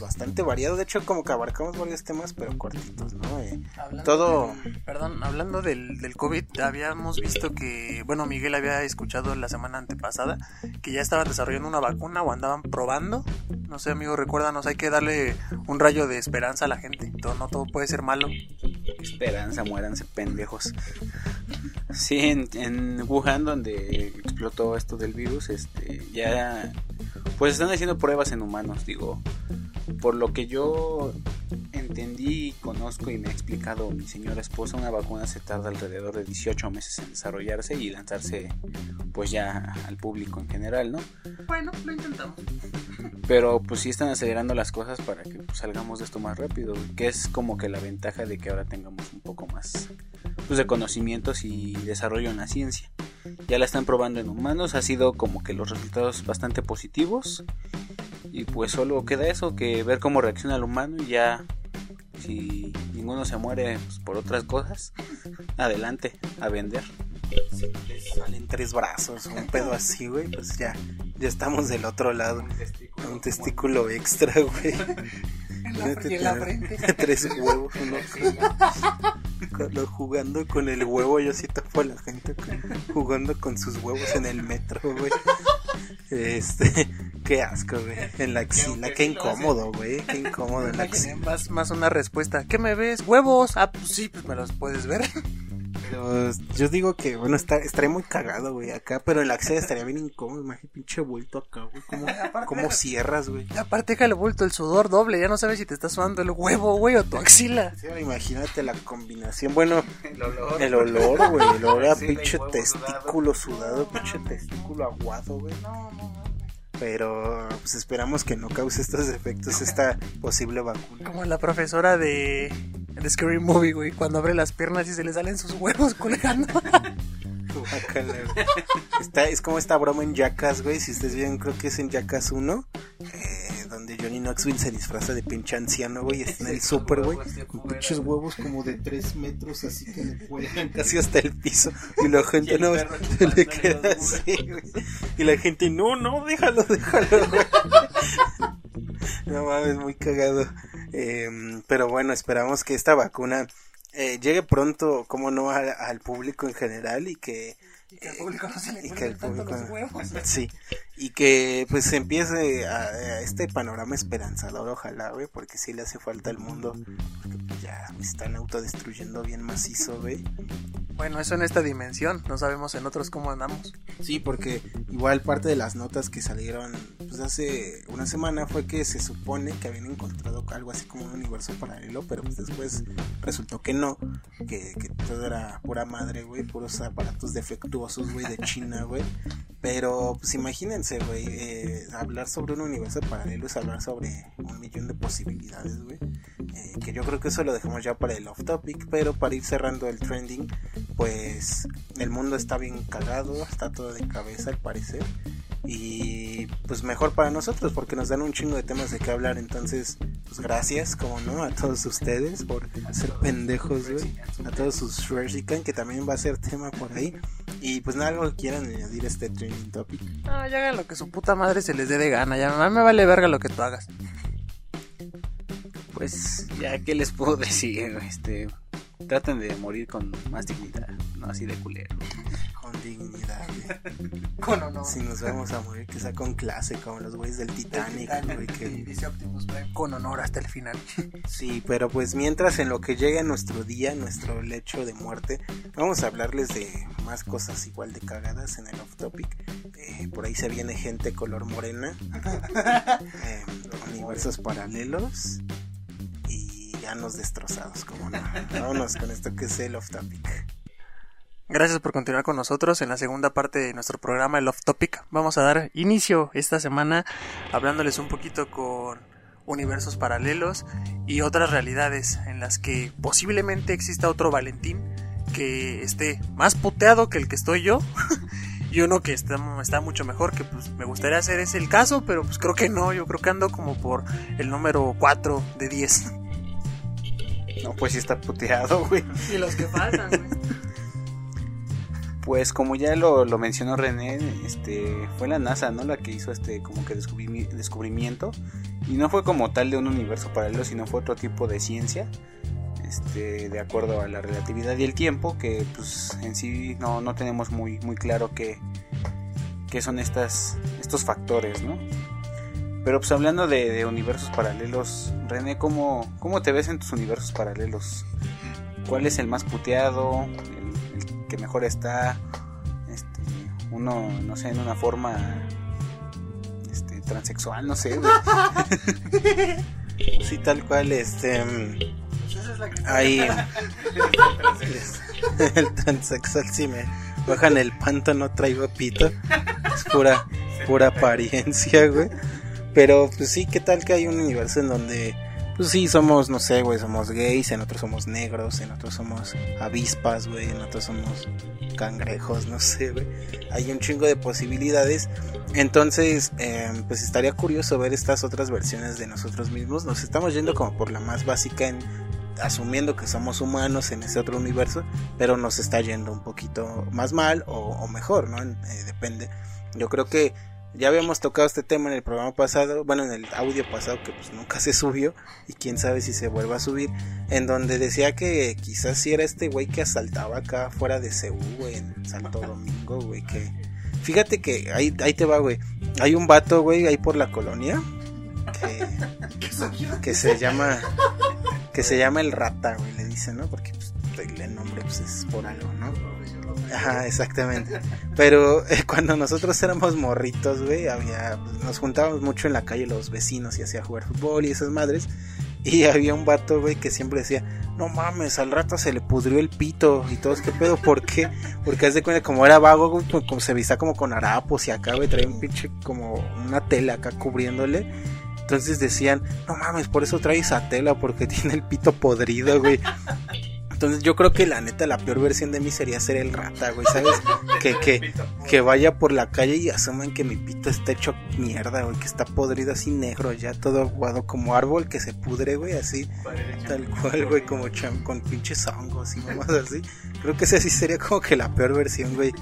A: Bastante variado. De hecho, como que abarcamos varios temas, pero cortitos, ¿no? Eh, todo.
B: Perdón, hablando del, del COVID, habíamos visto que, bueno, Miguel había escuchado la semana antepasada que ya estaban desarrollando una vacuna o andaban probando. No sé, amigo, recuérdanos, hay que darle un rayo de esperanza a la gente. Todo, no todo puede ser malo.
C: Esperanza, muéranse pendejos. Sí, en, en Wuhan, donde explotó esto del virus, este, ya, pues están haciendo pruebas en humanos, digo, por lo que yo entendí, conozco y me ha explicado mi señora esposa, una vacuna se tarda alrededor de 18 meses en desarrollarse y lanzarse, pues ya al público en general, ¿no?
B: Bueno, lo intentamos.
C: Pero pues sí están acelerando las cosas para que pues, salgamos de esto más rápido, que es como que la ventaja de que ahora tengamos un poco más pues, de conocimientos y desarrollo en la ciencia. Ya la están probando en humanos, ha sido como que los resultados bastante positivos y pues solo queda eso, que ver cómo reacciona el humano y ya si ninguno se muere pues, por otras cosas, adelante, a vender.
A: salen tres brazos, un pedo así, güey. Pues ya, ya estamos del otro lado. Un testículo extra, güey. [LAUGHS]
B: y en la frente. [LAUGHS]
A: Tres huevos, uno Cuando jugando con el huevo, yo sí topo a la gente con- jugando con sus huevos en el metro, güey. Este, [LAUGHS] qué asco, güey. En la axila, qué incómodo, güey. Qué incómodo en la [LAUGHS] axila.
B: más, más una respuesta. ¿Qué me ves? ¿Huevos? Ah, pues sí, pues me los puedes ver. [LAUGHS]
A: Pero yo digo que, bueno, está, estaría muy cagado, güey, acá, pero la axila estaría bien incómodo. Imagínate, pinche vuelto acá, güey. ¿Cómo, [LAUGHS] cómo cierras, güey?
B: Aparte, déjale vuelto el sudor doble. Ya no sabes si te está sudando el huevo, güey, o tu axila.
A: Sí, imagínate la combinación. Bueno, [LAUGHS]
C: El olor.
A: el olor, güey. El olor a pinche testículo sudado, pinche testículo aguado, güey. Pero pues esperamos que no cause estos efectos esta posible vacuna.
B: Como la profesora de, de Scary Movie, güey, cuando abre las piernas y se le salen sus huevos colgando. [LAUGHS]
A: Está, es como esta broma en Jackass, güey. Si ustedes vieron, creo que es en Jackass 1. eh, donde Johnny Knoxville se disfraza de pinche anciano, güey. Está en el [LAUGHS] super, güey. Con pinches huevos como de 3 metros, así que le cuelgan [LAUGHS] casi hasta el piso. Y la gente no se [LAUGHS] le queda así, güey. Y la gente, no, no, déjalo, déjalo, güey. No mames, muy cagado. Eh, pero bueno, esperamos que esta vacuna eh, llegue pronto, como no, al, al público en general y que
B: Y que al público no se le [LAUGHS]
A: y que el
B: tanto
A: público-
B: los huevos. [LAUGHS]
A: Sí, y que pues se empiece a, a este panorama esperanzador, ojalá, güey, porque sí le hace falta al mundo, porque pues, ya están autodestruyendo bien macizo, güey.
B: Bueno, eso en esta dimensión. No sabemos en otros cómo andamos.
A: Sí, porque igual parte de las notas que salieron pues hace una semana fue que se supone que habían encontrado algo así como un universo paralelo, pero pues después resultó que no, que, que todo era pura madre, güey, puros aparatos defectuosos, güey, de China, [LAUGHS] güey. Pero pues imagínense, güey, eh, hablar sobre un universo paralelo es hablar sobre un millón de posibilidades, güey. Eh, que yo creo que eso lo dejamos ya para el off topic, pero para ir cerrando el trending, pues el mundo está bien cagado, está todo de cabeza al parecer. Y pues mejor para nosotros porque nos dan un chingo de temas de qué hablar. Entonces, pues gracias, como no, a todos ustedes por ser pendejos, güey. A todos sus Shrezikan, que también va a ser tema por ahí. Y pues nada, algo que quieran añadir a este trending topic.
B: No, ya hagan lo que su puta madre se les dé de gana. Ya me vale verga lo que tú hagas.
C: Pues ya, ¿qué les puedo [LAUGHS] decir? Este, traten de morir con más dignidad, no así de culero.
A: Con dignidad, güey. [LAUGHS]
B: Con honor.
A: Si nos vamos a morir, que sea con clase, como los güeyes del Titanic, güey.
B: Y dice Optimus Prime, Con honor hasta el final. [LAUGHS]
A: Sí, pero pues mientras en lo que llega nuestro día, nuestro lecho de muerte, vamos a hablarles de más cosas igual de cagadas en el off topic. Eh, por ahí se viene gente color morena, [LAUGHS] eh, universos paralelos llanos destrozados, como no. Vámonos con esto que es el off topic.
B: Gracias por continuar con nosotros en la segunda parte de nuestro programa El Off Topic. Vamos a dar inicio esta semana hablándoles un poquito con universos paralelos y otras realidades en las que posiblemente exista otro Valentín que esté más puteado que el que estoy yo [LAUGHS] y uno que está, está mucho mejor que pues me gustaría hacer ese el caso pero pues creo que no yo creo que ando como por el número 4 de 10
C: No, pues sí está puteado, güey.
B: y los que faltan
C: Pues como ya lo, lo mencionó René, este fue la NASA, ¿no? La que hizo este como que descubrimi- descubrimiento y no fue como tal de un universo paralelo, sino fue otro tipo de ciencia, este de acuerdo a la relatividad y el tiempo, que pues en sí no, no tenemos muy muy claro qué, qué son estas estos factores, ¿no? Pero pues hablando de, de universos paralelos, René, ¿cómo, ¿cómo te ves en tus universos paralelos? ¿Cuál es el más puteado? ¿El, el que mejor está? Este, uno, no sé, en una forma este, transexual, no sé. [LAUGHS]
A: Sí, tal cual, este... Ahí... el transexual, si me bajan el panto no traigo pito. Es pura, pura apariencia, güey. Pero pues sí, ¿qué tal que hay un universo en donde... Pues sí, somos, no sé, güey, somos gays, en otros somos negros, en otros somos avispas, güey, en otros somos cangrejos, no sé, güey. Hay un chingo de posibilidades. Entonces, eh, pues estaría curioso ver estas otras versiones de nosotros mismos. Nos estamos yendo como por la más básica en asumiendo que somos humanos en ese otro universo, pero nos está yendo un poquito más mal o, o mejor, ¿no? Eh, depende. Yo creo que ya habíamos tocado este tema en el programa pasado, bueno, en el audio pasado que pues nunca se subió y quién sabe si se vuelva a subir, en donde decía que quizás si era este güey que asaltaba acá fuera de Ceú, güey, en Santo Domingo, güey, que... Fíjate que ahí, ahí te va, güey. Hay un vato, güey, ahí por la colonia que, [LAUGHS] que se llama que se llama el rata, güey, le dicen, ¿no? Porque pues, el nombre pues, es por algo, ¿no? Ajá, exactamente. Pero eh, [LAUGHS] cuando nosotros éramos morritos, güey, había, nos juntábamos mucho en la calle los vecinos y hacía jugar fútbol y esas madres. Y [LAUGHS] había un vato, güey, que siempre decía, no mames, al rato se le pudrió el pito y todos, ¿qué pedo? ¿Por qué? Porque haz de cuenta, como era vago, pues, como se vista como con harapos y acá, güey, un pinche, como una tela acá cubriéndole. Entonces decían, no mames, por eso trae esa tela, porque [LAUGHS] tiene el pito podrido, güey. Entonces yo creo que la neta la peor versión de mí sería ser el rata, güey, ¿sabes? [LAUGHS] Que, que, que vaya por la calle y asuman que mi pito está hecho mierda, güey, que está podrido así negro, ya todo aguado como árbol que se pudre, güey, así, tal cual, güey, como cham con pinches hongos y mamás así. Creo que ese sí sería como que la peor versión, güey.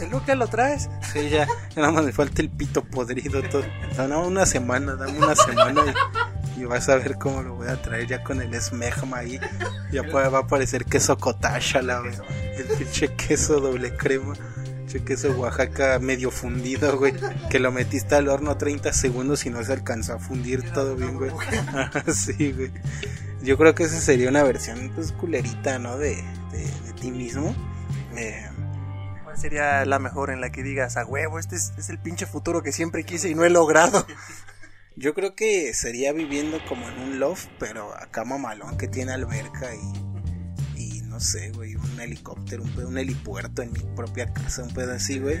B: El look que lo traes.
A: Sí, ya, nada más me falta el pito podrido todo. No, no, una semana, dame una semana y, y vas a ver cómo lo voy a traer ya con el esmegma ahí. Ya [LAUGHS] va a aparecer queso cottage, la güey. El pinche queso doble crema. Che queso Oaxaca medio fundido, güey. Que lo metiste al horno 30 segundos y no se alcanzó a fundir todo bien, güey. Ajá, [LAUGHS] sí, güey. Yo creo que esa sería una versión, pues, culerita, ¿no? De, de, de ti mismo. Eh,
B: ¿Cuál sería la mejor en la que digas, a huevo, este es, es el pinche futuro que siempre quise y no he logrado? [LAUGHS]
A: yo creo que sería viviendo como en un loft, pero acá mamalón que tiene alberca y, y no sé, güey, un helicóptero, un, un helipuerto en mi propia casa, un pedo así, güey.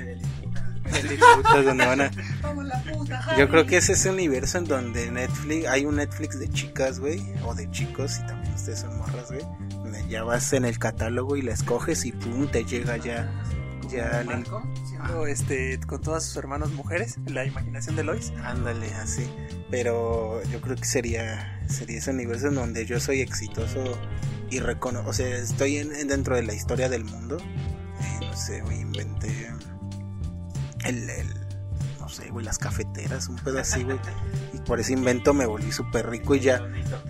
A: Donde van a- [LAUGHS] Yo creo que es ese universo en donde Netflix, hay un Netflix de chicas, güey, o de chicos, y también ustedes son morras, güey. Donde ya vas en el catálogo y la escoges y pum, te llega ya, ya el,
B: Siendo, este, con todas sus hermanas mujeres, la imaginación de Lois.
A: Ándale, así. Pero yo creo que sería sería ese universo en donde yo soy exitoso y reconozco, o sea, estoy en, en- dentro de la historia del mundo. Eh, no sé, güey, inventé el, el- sé, güey, las cafeteras, un pedo así, güey. Y por ese invento me volví súper rico y ya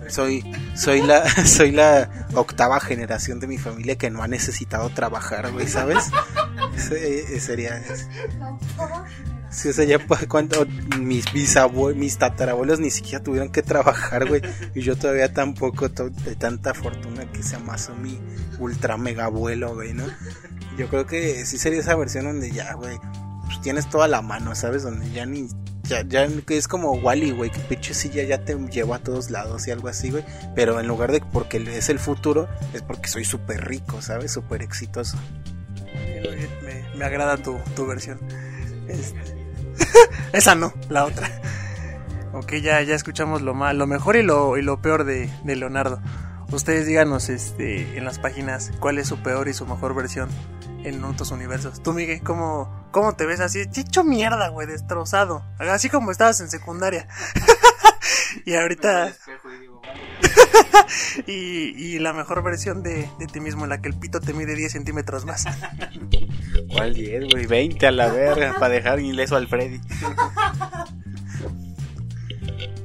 A: soy soy la [LAUGHS] soy la octava generación de mi familia que no ha necesitado trabajar, güey, ¿sabes? Ese- sería Sí, o sea, ya cuando mis bisabuelos, mis tatarabuelos ni siquiera tuvieron que trabajar, güey. Y yo todavía tampoco, de tanta fortuna que se amasó mi ultra mega abuelo, güey, ¿no? Yo creo que sí sería esa versión donde ya, güey, tienes toda la mano, ¿sabes? Donde ya ni, ya, ya es como Wally, güey, que pinche silla ya te lleva a todos lados y algo así, güey. Pero en lugar de porque es el futuro, es porque soy súper rico, ¿sabes? Súper exitoso.
B: Me, me agrada tu, tu versión. Este, [LAUGHS] Esa no, la otra. Ok, ya, ya escuchamos lo mal, lo mejor y lo, y lo peor de, de Leonardo. Ustedes díganos este, en las páginas cuál es su peor y su mejor versión en otros universos. Tú, Miguel, ¿cómo, cómo te ves así? Hecho mierda, güey, destrozado. Así como estabas en secundaria. [LAUGHS] y ahorita... [LAUGHS] y, y la mejor versión de, de ti mismo, en la que el pito te mide 10 centímetros más. [LAUGHS]
C: ¿Cuál 10, güey? 20 a la verga para dejar ileso al Freddy.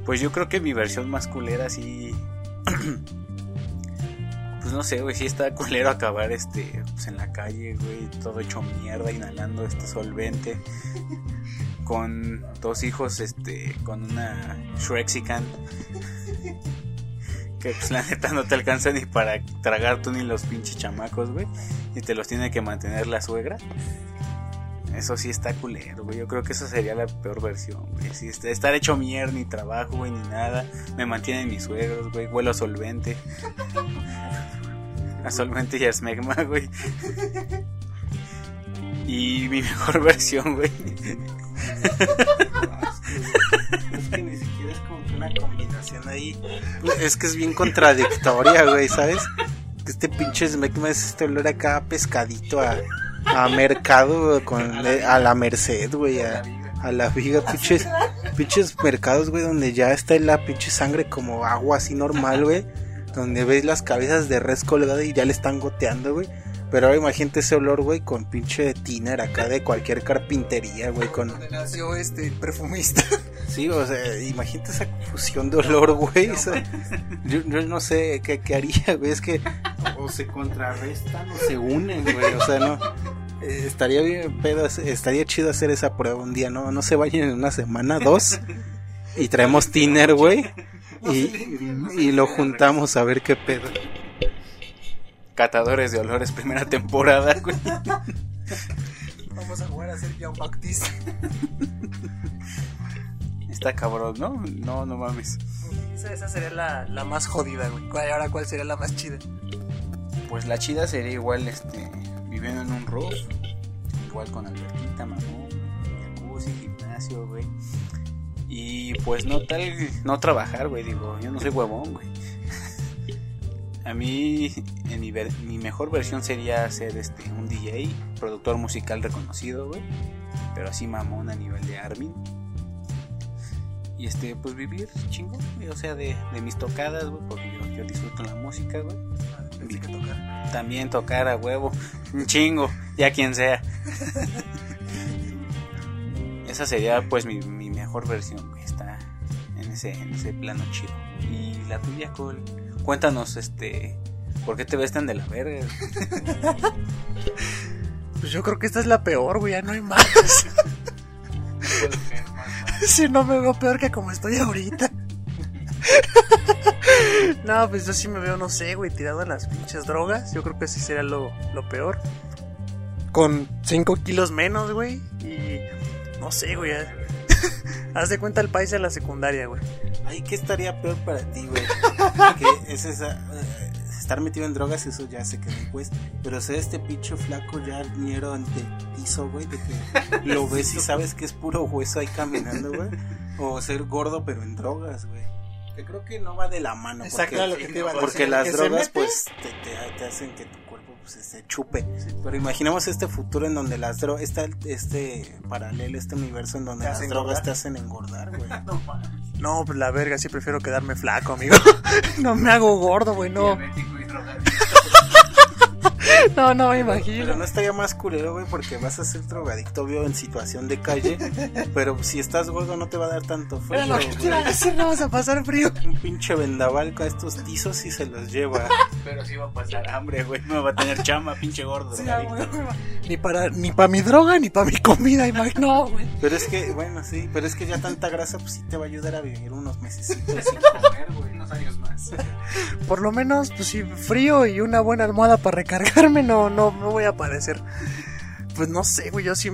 C: Pues yo creo que mi versión más culera sí. [CLEARS THROAT] Pues no sé, güey, sí está culero acabar este pues en la calle, güey, todo hecho mierda, inhalando este solvente. Con dos hijos, este, con una Shrexican. Que pues la neta no te alcanza ni para tragar tú ni los pinches chamacos, güey. Y te los tiene que mantener la suegra. Eso sí está culero, güey. Yo creo que esa sería la peor versión, güey. Sí, est- estar hecho mierda, ni trabajo, güey, ni nada. Me mantienen mis suegros, güey. Huelo a solvente. [LAUGHS] A solvente y a esmegma, güey. Y mi [LAUGHS] mejor versión, güey.
A: Es que ni siquiera es como que una combinación ahí. Es que es bien contradictoria, güey, ¿sabes? Que este pinche Smegma es este olor acá a pescadito, a, a mercado, con, a la merced, güey, a, a la viga, [LAUGHS] pinches, pinches mercados, güey, donde ya está la pinche sangre como agua así normal, güey. Donde ves las cabezas de res colgadas y ya le están goteando, güey. Pero ahora imagínate ese olor, güey, con pinche tiner acá de cualquier carpintería, güey, con...
B: Donde nació este perfumista. [LAUGHS]
A: Sí, o sea, imagínate esa confusión de olor, güey. o sea, yo, yo no sé qué, qué haría, güey. Es que o se contrarrestan o se unen, güey. O sea, no. eh, estaría bien, pedo, estaría chido hacer esa prueba un día, ¿no? No se vayan en una semana, dos. Y traemos tiner, güey. [LAUGHS] Y, y lo juntamos a ver qué pedo.
C: Catadores de olores, primera temporada, güey.
B: Vamos a jugar a ser Jean Baptiste. [LAUGHS]
C: Está cabrón, ¿no? No, no mames.
B: Esa, esa sería la, la más jodida, güey. ¿Cuál- Ahora, ¿cuál sería la más chida?
C: Pues la chida sería igual, este, viviendo en un roof, igual con alberquita, mamón, jacuzzi, gimnasio, güey. Y pues no tal, no trabajar, güey, digo, yo no soy huevón, güey. [LAUGHS] A mí, en mi, ver- mi mejor versión sería ser este, un DJ, productor musical reconocido, güey. Pero así mamón a nivel de Armin. Y este, pues vivir chingón, güey, o sea, de, de mis tocadas, güey, porque yo, yo disfruto la música, güey.
B: Que tocar.
C: También tocar a huevo. Un chingo, ya quien sea. [LAUGHS] Esa sería pues mi, mi mejor versión, güey. Está en ese, en ese plano chido. Y la tuya, Cole. Cuéntanos, este. ¿Por qué te ves tan de la verga? [LAUGHS]
B: Pues yo creo que esta es la peor, güey, ya no hay más. [LAUGHS] [LAUGHS] si no me veo peor que como estoy ahorita. [LAUGHS] no, pues yo sí me veo, no sé, güey, tirado en las pinches drogas. Yo creo que sí sería lo, lo peor. Con 5 kilos menos, güey. Y no sé, güey. ya- [LAUGHS] Haz de cuenta el país de la secundaria, güey.
A: Ay, ¿qué estaría peor para ti, güey? que es esa. Estar metido en drogas, eso ya se quedó pues. Pero ser este pinche flaco ya ñero ante tizo, güey, de que [LAUGHS] lo ves y sabes que es puro hueso ahí caminando, güey. O ser gordo, pero en drogas, güey. Que creo que no va de la mano.
B: Exacto,
A: porque,
B: era lo que te iba a decir.
A: Porque
B: El
A: las drogas,
B: mete-
A: pues, te, te- te hacen que tu pues, se chupe. Pero imaginemos este futuro en donde las drogas, este paralelo, este universo en donde las drogas
B: engordar.
A: te hacen engordar, güey. [LAUGHS]
B: No, pues la verga, sí prefiero quedarme flaco, amigo. [LAUGHS] no me hago gordo, güey, no. [LAUGHS] No, no me
A: Pero
B: imagino.
A: no estaría más culero, güey, porque vas a ser drogadicto, obvio, en situación de calle. pero si estás gordo no te va a dar tanto frío,
B: Era lo que a decir, no vas a pasar frío.
A: Un pinche vendaval con estos tizos y se los lleva.
C: Pero sí va a pasar hambre, güey. No va a tener chamba, pinche gordo.
B: Sí,
C: drogadicto.
B: güey, güey. Ni para, ni para mi droga, ni para mi comida, imagino, no, güey.
A: Pero es que, bueno, sí, pero es que ya tanta grasa, pues sí te va a ayudar a vivir unos meses sin [LAUGHS] comer, güey.
C: Unos años más. [LAUGHS]
B: Por lo menos, pues sí, frío y una buena almohada para recargarme, no, no, no voy a padecer. Pues no sé, güey, yo sí.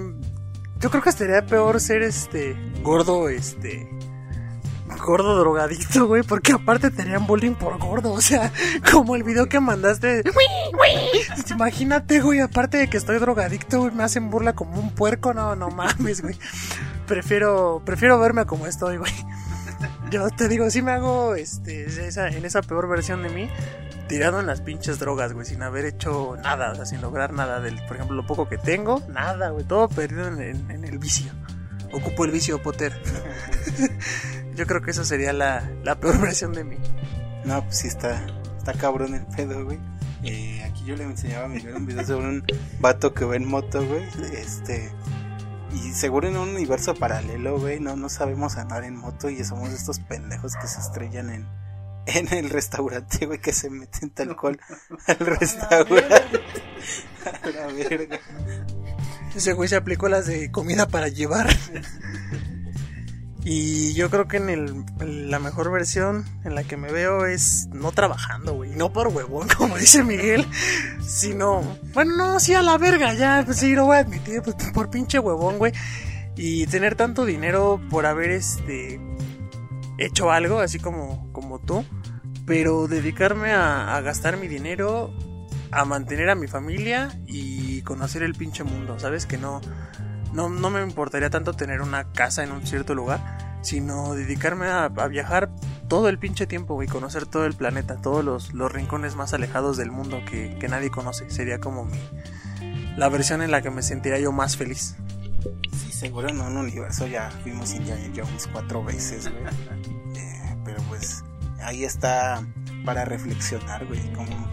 B: Yo creo que estaría peor ser este. gordo, este. Gordo drogadicto, güey, porque aparte tenían bullying por gordo, o sea, [LAUGHS] como el video que mandaste. [LAUGHS] Imagínate, güey, aparte de que estoy drogadicto, güey, me hacen burla como un puerco, no, no mames, güey. Prefiero, prefiero verme como estoy, güey. Yo te digo, sí me hago este, en esa peor versión de mí, tirado en las pinches drogas, güey, sin haber hecho nada, o sea, sin lograr nada del, por ejemplo, lo poco que tengo, nada, güey, todo perdido en, en- en el vicio. Ocupo el vicio, Potter. [LAUGHS] Yo creo que esa sería la, la peor versión de mí.
A: No, pues sí está, está cabrón el pedo, güey. Eh, aquí yo le enseñaba a Miguel un video sobre un vato que va en moto, güey. Este. Y seguro en un universo paralelo, güey, no, no sabemos andar en moto y somos estos pendejos que se estrellan en, en el restaurante, güey, que se meten alcohol [LAUGHS] al restaurante. A la verga.
B: Ese güey se aplicó las de comida para llevar. [LAUGHS] Y yo creo que en, el, la mejor versión en la que me veo es no trabajando, güey. No por huevón, [LAUGHS] como dice Miguel. Sino, bueno, no, sí a la verga, ya, pues sí, lo voy a admitir, pues por pinche huevón, güey. Y tener tanto dinero por haber este hecho algo, así como, como tú. Pero dedicarme a, a gastar mi dinero, a mantener a mi familia y conocer el pinche mundo, ¿sabes? Que no, no, no me importaría tanto tener una casa en un cierto lugar, sino dedicarme a, a viajar todo el pinche tiempo, güey, conocer todo el planeta, todos los, los rincones más alejados del mundo que, que nadie conoce. Sería como mi, la versión en la que me sentiría yo más feliz.
A: Sí, seguro en un universo ya fuimos Indiana Jones cuatro veces, güey. [LAUGHS] Eh, pero pues ahí está para reflexionar, güey, cómo,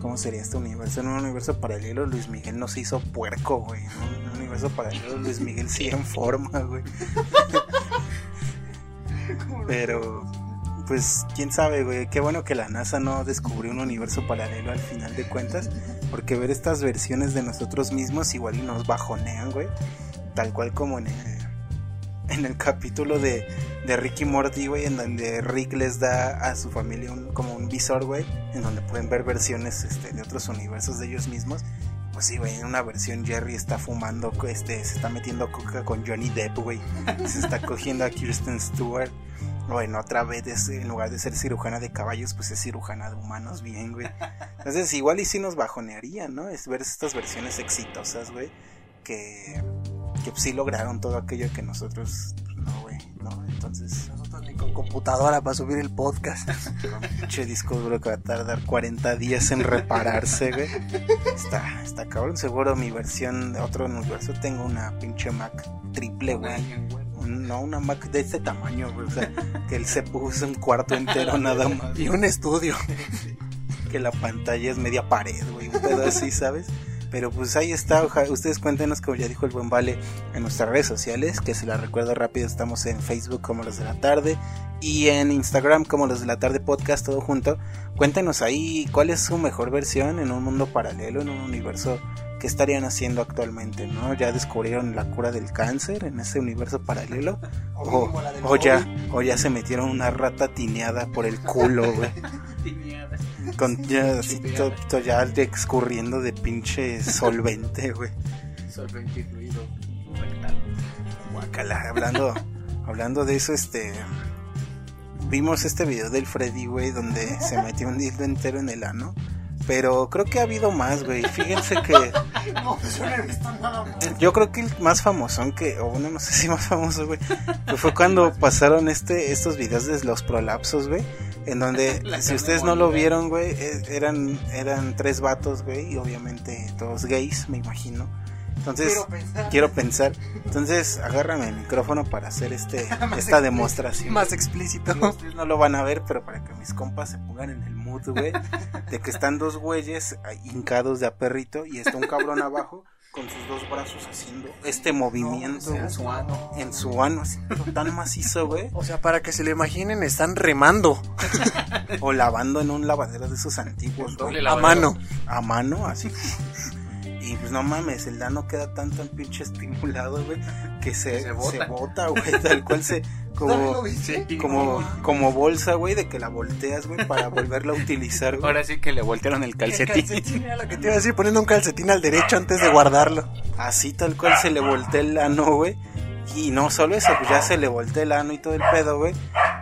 A: cómo sería este universo. En un universo paralelo Luis Miguel no se hizo puerco, güey. En un universo paralelo Luis Miguel sigue en forma, güey. Pero pues quién sabe, güey. Qué bueno que la NASA no descubrió un universo paralelo al final de cuentas. Porque ver estas versiones de nosotros mismos igual y nos bajonean, güey. Tal cual como en el, en el capítulo de, de Ricky Morty, güey. En donde Rick les da a su familia un, como un visor, güey. En donde pueden ver versiones este, de otros universos de ellos mismos. Pues sí, güey, en una versión Jerry está fumando, este, se está metiendo coca con Johnny Depp, güey. Se está [LAUGHS] cogiendo a Kirsten Stewart. O en otra vez, es- en lugar de ser cirujana de caballos, pues es cirujana de humanos, bien, güey. Entonces, igual y sí nos bajonearía, ¿no? Es ver estas versiones exitosas, güey. Que, que sí lograron todo aquello que nosotros, no. Entonces,
B: Nosotros ni con computadora para subir el podcast. [LAUGHS]
A: pinche disco duro que va a tardar 40 días en repararse, güey. Está, está cabrón. Seguro mi versión de otro universo tengo una pinche Mac triple, güey. No, una Mac de este tamaño, güey. O sea, que el CPU es un cuarto entero [LAUGHS] nada más.
B: Y un estudio.
A: Que la pantalla es media pared, güey. Un pedo así, ¿sabes? Pero pues ahí está. oja- Ustedes cuéntenos, como ya dijo el buen Vale, en nuestras redes sociales. Que se las recuerdo rápido, estamos en Facebook como los de la tarde. Y en Instagram como los de la tarde podcast, todo junto. Cuéntenos ahí cuál es su mejor versión en un mundo paralelo, en un universo ¿qué estarían haciendo actualmente, no? ¿Ya descubrieron la cura del cáncer en ese universo paralelo? O, o ya, o ya se metieron una rata tineada por el culo, güey. [LAUGHS] Con ya así to- to- ya escurriendo de pinche solvente, güey.
C: Solvente y fluido rectal.
A: Guacala, hablando, hablando de eso, este vimos este video del Freddy, güey, donde se metió un dildo entero en el ano. Pero creo que ha habido más, güey. Fíjense que [LAUGHS] yo creo que el más famosón que, o bueno, no sé si más famoso, güey, que fue cuando pasaron este estos videos de los prolapsos, güey, en donde [LAUGHS] si ustedes no lo vieron, güey, eh, eran eran tres vatos, güey, y obviamente todos gays, me imagino. Entonces, quiero pensar. Entonces, agárrame el micrófono para hacer este [LAUGHS] esta demostración.
B: Más explícito.
A: Digo, Ustedes no lo van a ver, pero para que mis compas se pongan en el mood, güey, de que están dos güeyes hincados de a perrito y está un cabrón abajo con sus dos brazos haciendo este movimiento
C: En su ano.
A: en su ano, así, pero tan macizo, güey,
B: O sea, para que se lo imaginen, están remando
A: o lavando en un lavadero de esos antiguos,
B: a mano.
A: a mano, así. Y pues no mames, el dano queda tan tan pinche estimulado, güey, que se,
C: Se
A: se
C: bota.
A: güey, [LAUGHS] tal cual se como como como bolsa, güey, de que la volteas, güey, para volverla a utilizar, güey.
C: Ahora sí que le voltearon el calcetín.
B: Era lo que te iba a decir, poniendo un calcetín al derecho antes de guardarlo.
A: Así tal cual se le voltea el ano, güey. Y no solo eso, pues ya se le voltea el ano y todo el pedo, güey.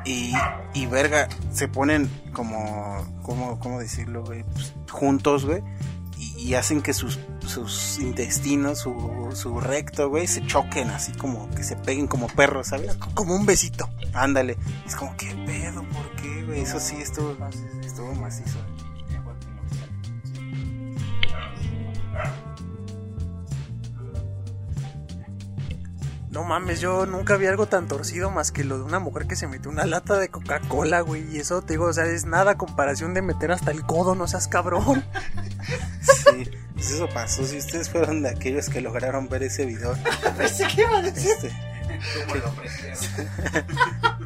A: Y, y verga, se ponen como, como, ¿cómo decirlo, güey? Pues, juntos, güey. Y, hacen que sus, sus intestinos, su, su recto, güey, se choquen así como que se peguen como perros, ¿sabes?
B: Como un besito.
A: Ándale. Es como, ¿qué pedo? ¿Por qué, güey? Eso sí estuvo, estuvo macizo.
B: No mames, yo nunca vi algo tan torcido más que lo de una mujer que se metió una lata de Coca-Cola, güey. Y eso te digo, o sea, es nada a comparación de meter hasta el codo, no seas cabrón.
A: Sí, pues eso pasó. Si ustedes fueron de aquellos que lograron ver ese video, [LAUGHS]
B: Pensé que iba a decir.
A: este, que- [LAUGHS]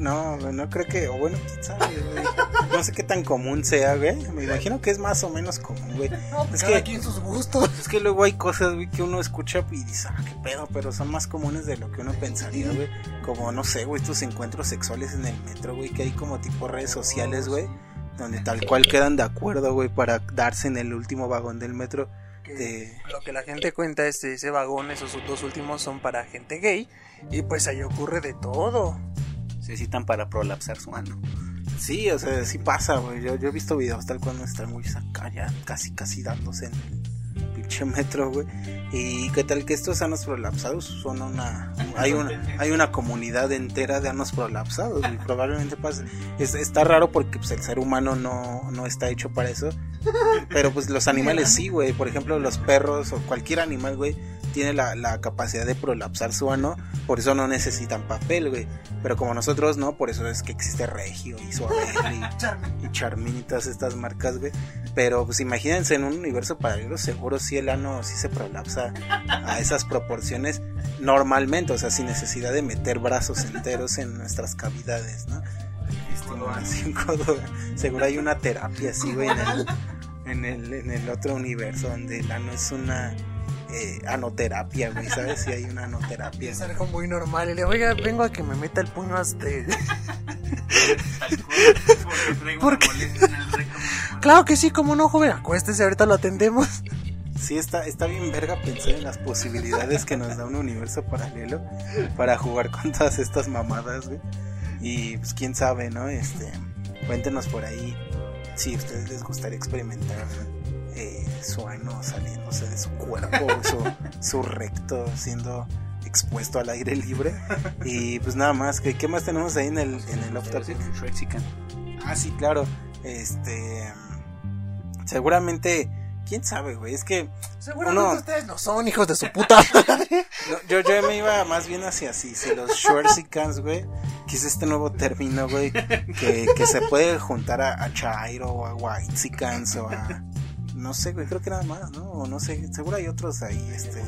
A: no, no creo que, o bueno, quién sabe, güey. No sé qué tan común sea, güey. Me imagino que es más o menos común, güey. Es
B: Cada
A: que,
B: quien sus gustos.
A: es que luego hay cosas, güey, que uno escucha y dice, ah, qué pedo, pero son más comunes de lo que uno pensaría, güey. Como, no sé, güey, estos encuentros sexuales en el metro, güey, que hay como tipo redes sociales, güey, donde tal cual quedan de acuerdo, güey, para darse en el último vagón del metro. De...
B: Lo que la gente cuenta es que ese vagón, esos dos últimos son para gente gay. Y pues ahí ocurre de todo.
C: Necesitan para prolapsar su ano.
A: Sí, o sea, sí pasa, güey. Yo, yo he visto videos tal cual están muy acá ya casi, casi dándose en el pinche metro, güey. Y qué tal que estos anos prolapsados son una... Hay una, hay una comunidad entera de anos prolapsados, y probablemente pase. Es, está raro porque pues, el ser humano no, no está hecho para eso. Pero pues los animales sí, güey. Por ejemplo, los perros o cualquier animal, güey, tiene la, la capacidad de prolapsar su ano. Por eso no necesitan papel, güey. Pero como nosotros no, por eso es que existe Regio y Suabel [LAUGHS] y, y Charmin y todas estas marcas, güey. Pero pues imagínense en un universo paralelo, seguro sí el ano sí se prolapsa a esas proporciones normalmente, o sea, sin necesidad de meter brazos enteros en nuestras cavidades, ¿no? [LAUGHS] Seguro hay una terapia así, güey, en el, en el, en el otro universo donde el ano es una eh, anoterapia, güey, ¿sabes? Si hay una anoterapia.
B: Es algo muy normal. Y le digo, oiga, vengo a que me meta el puño hasta... ¿Por qué? claro que sí, como no, joven. Acuéstese, ahorita lo atendemos.
A: Sí, está, está bien verga pensar en las posibilidades que nos da un universo paralelo para jugar con todas estas mamadas, güey. Y pues quién sabe, ¿no? Este, cuéntenos por ahí si a ustedes les gustaría experimentar eh, su ano saliéndose de su cuerpo, su, [LAUGHS] su recto siendo expuesto al aire libre. Y pues nada más, ¿qué, qué más tenemos ahí en el, en el off topic? Ah, sí, claro. Este. Seguramente. ¿Quién sabe, güey? Es que.
B: Seguramente
A: Uno-
B: ustedes no son hijos de su [LAUGHS] puta madre.
A: no, yo, yo me iba más bien hacia así. Si los Schwarzikans, güey. Que es este nuevo término, güey. Que, que se puede juntar a, a Chairo o a Whitezicans o a. No sé, güey. Creo que nada más, ¿no? O no sé. Seguro hay otros ahí, este.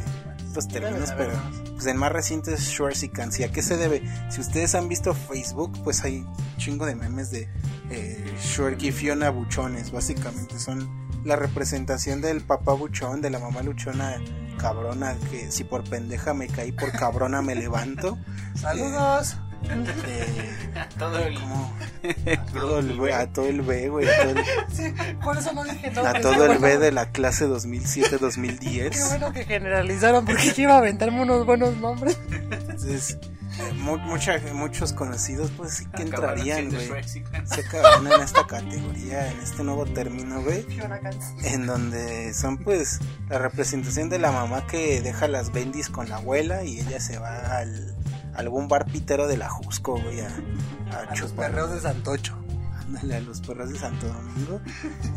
A: Otros términos, pero. Pues el más reciente es Schwarzikans. ¿Y a qué se debe? Si ustedes han visto Facebook, pues hay un chingo de memes de. Eh, y Fiona Buchones. Básicamente son la representación del papá buchón, de la mamá luchona cabrona, que si por pendeja me caí, por cabrona me levanto. [LAUGHS]
B: Saludos.
A: Eh, [LAUGHS]
C: Todo el.
A: como- [LAUGHS] todo el B- a todo el B, güey. A todo el,
B: Sí, por eso no dije no.
A: a todo
B: qué
A: el
B: bueno-
A: B de la clase
B: Qué
A: 2007-2010.
B: bueno que generalizaron porque yo iba a aventarme unos buenos nombres.
A: Entonces, eh, mu- mucha- muchos conocidos, pues sí que
C: Acabaron
A: entrarían, güey. Se acabaron en esta categoría, en este nuevo término, güey.
B: Qué
A: en donde son pues la representación de la mamá que deja las bendis con la abuela y ella se va al a algún bar pitero de la Jusco, güey, a, a
B: A los perreos de Santocho.
A: Ándale, a los perros de Santo Domingo.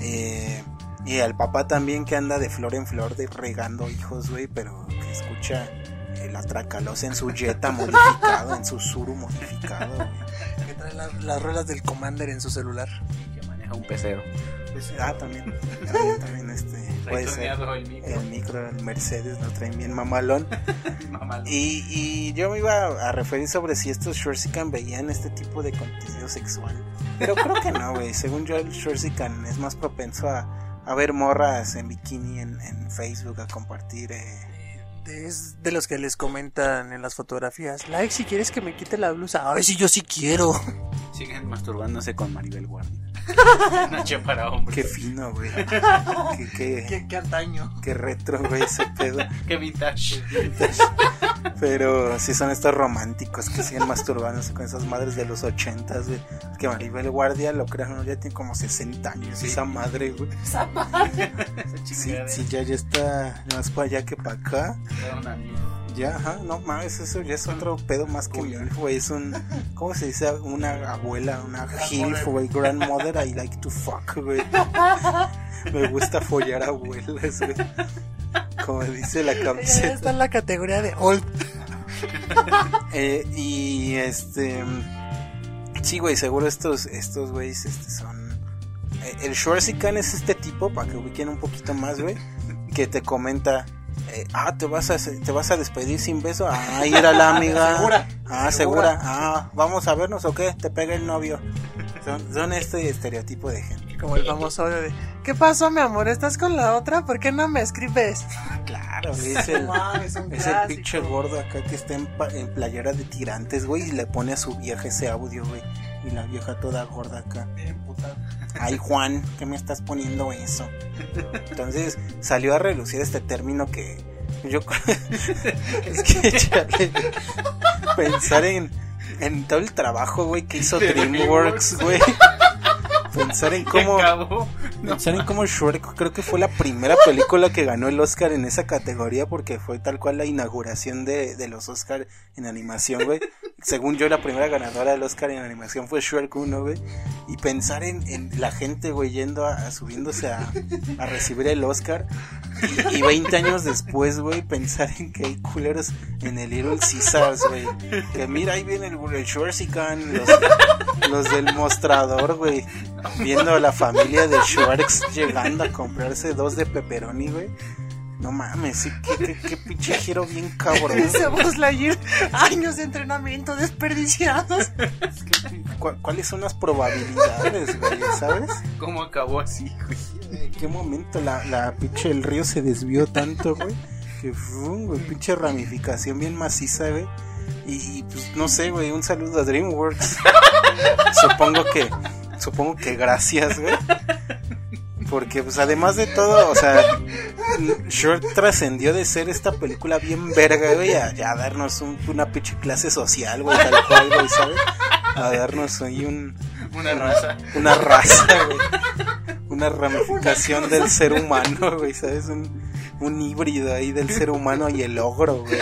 A: Eh, y al papá también que anda de flor en flor, de regando hijos, güey, pero que escucha el atracalosa en su Jetta [LAUGHS] modificado, en su Suru modificado, güey.
B: Que trae la- las ruedas del Commander en su celular.
C: Que maneja un pecero.
A: Ah, también, también, también, este, puede ser.
C: Traicionado el micro.
A: El micro, el Mercedes, lo traen bien mamalón. [LAUGHS]
C: Mamalón.
A: Y, y yo me iba a referir sobre si estos Shortsican veían este tipo de contenido sexual. Pero creo que no, güey. Según yo, el Shortsican es más propenso a, a ver morras en bikini en, en Facebook, a compartir. Eh.
B: Es de los que les comentan en las fotografías. Like si quieres que me quite la blusa. Ay, sí, yo sí quiero.
C: Siguen masturbándose con Maribel Guardia. Noche para hombres.
A: Qué fino, güey. Qué, qué, [LAUGHS]
B: Qué, qué antaño.
A: qué retro, güey, ese pedo. [LAUGHS]
C: Qué vintage.
A: Pero sí son estos románticos que siguen masturbándose con esas madres de los ochentas, güey. Que Maribel Guardia, lo crean, ¿no? ya tiene como 60 años.
C: Sí.
A: Esa madre, güey. [LAUGHS]
C: Esa
A: Sí,
C: chingadera.
A: sí, ya, ya está más para allá que para acá.
C: Era una mierda.
A: Ya, ajá, no mames, eso ya es otro pedo más que MILF, güey. Es un, ¿cómo se dice? Una abuela, una GILF, güey. Grandmother, I like to fuck, güey. [LAUGHS] Me gusta follar abuelas, güey. Como dice la camiseta.
B: está en la categoría de old. [LAUGHS]
A: Eh, y este. Sí, güey, seguro estos, estos güeyes este, son. eh, el Shorsican es este tipo, para que ubiquen un poquito más, güey, que te comenta. Eh, ah, ¿te vas, a, te vas a despedir sin beso. Ah, ir a la amiga. [LAUGHS]
B: Segura.
A: Ah, segura. Ah, vamos a vernos o qué? Te pega el novio. Son, son este estereotipo de gente.
B: Como el famoso de ¿Qué pasó, mi amor? ¿Estás con la otra? ¿Por qué no me escribes? [LAUGHS]
A: Claro, güey, es el,
B: Mames, un
A: es el
B: clásico.
A: pinche gordo acá que está en, playera de tirantes, güey, y le pone a su vieja ese audio, güey. Y la vieja toda gorda acá.
B: Bien putado.
A: Ay, Juan, ¿qué me estás poniendo eso? Entonces salió a relucir este término que yo [LAUGHS] es que chale, pensar en, en todo el trabajo, güey, que hizo DreamWorks, güey. Pensar en [LAUGHS] cómo pensar en cómo Shrek creo que fue la primera película que ganó el Oscar en esa categoría porque fue tal cual la inauguración de, de los Oscar en animación, güey. Según yo, la primera ganadora del Oscar en animación fue Shrek 1, güey. Y pensar en, la gente, güey, yendo a, subiéndose a, recibir el Oscar. Y, y 20 años después, güey, pensar en que hay culeros en el Little Caesars, güey. Que mira, ahí viene el, el Schwarzenegger, los, los del mostrador, güey. Viendo a la familia de Schwartz llegando a comprarse dos de pepperoni, güey. No mames, qué, qué, qué pinche giro bien cabrón.
B: Dice Buzz Lightyear, años de entrenamiento desperdiciados.
A: ¿Cu- ¿Cuáles son las probabilidades, güey? ¿Sabes?
C: ¿Cómo acabó así, güey?
A: ¿En qué momento la, la pinche el río se desvió tanto, güey? Que güey, pinche ramificación bien maciza, güey. Y, y, pues no sé, güey, un saludo a DreamWorks. [LAUGHS] supongo que, supongo que gracias, güey. Porque pues además de todo, o sea, Shrek trascendió de ser esta película bien verga, güey, a darnos un- una pinche clase social, güey, tal cual, güey, ¿sabes? A darnos ahí un,
C: Una raza.
A: una raza, güey. Una ramificación del ser humano, güey, ¿sabes? Un, un híbrido ahí del ser humano y el ogro, güey.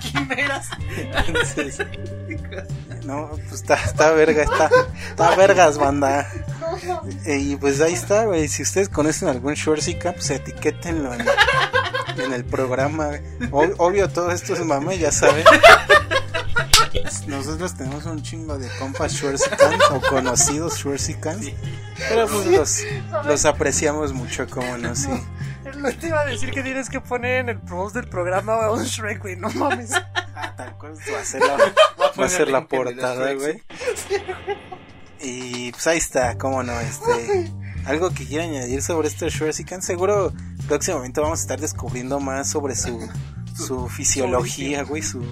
B: Quimeras.
A: Entonces, no, pues está, está verga, está, está vergas, banda. Y pues ahí está, güey. Si ustedes conocen algún Shortsica, pues etiquétenlo en, en el programa. Ob- obvio, todo esto es mame, ya saben. Nosotros tenemos un chingo de compas Shortsicans o conocidos Shortsicans. Pero pues los, los apreciamos mucho, como no, sí.
B: No te iba a decir que tienes que poner en el post del programa a un Shrek, güey. No mames.
A: Tal cual va a ser la, va a ser la portada, güey. Y pues ahí está, cómo no, este. [LAUGHS] algo que quiera añadir sobre estos Shursican. Seguro próximamente vamos a estar descubriendo más sobre su, su fisiología, güey, su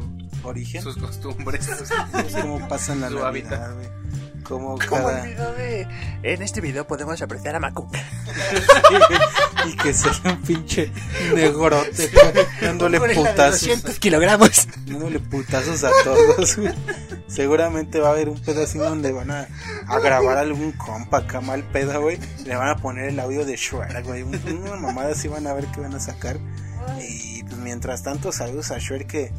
A: origen.
C: Sus costumbres. [LAUGHS]
A: Cómo pasan la
C: Su
A: Navidad,
C: hábitat.
A: güey.
B: Como [LAUGHS] el
A: cada...
B: video de. En este video podemos apreciar a Macuca. [LAUGHS]
A: y que sea un pinche negrote güey, dándole putazos.
B: 200 kilogramos.
A: dándole putazos a todos, güey. [LAUGHS] Seguramente va a haber un así donde van a, a grabar algún compa acá mal pedo, güey. Le van a poner el audio de Shrek, güey. Un- Una mamada así van a ver qué van a sacar. Y pues mientras tanto, saludos a Shrek que,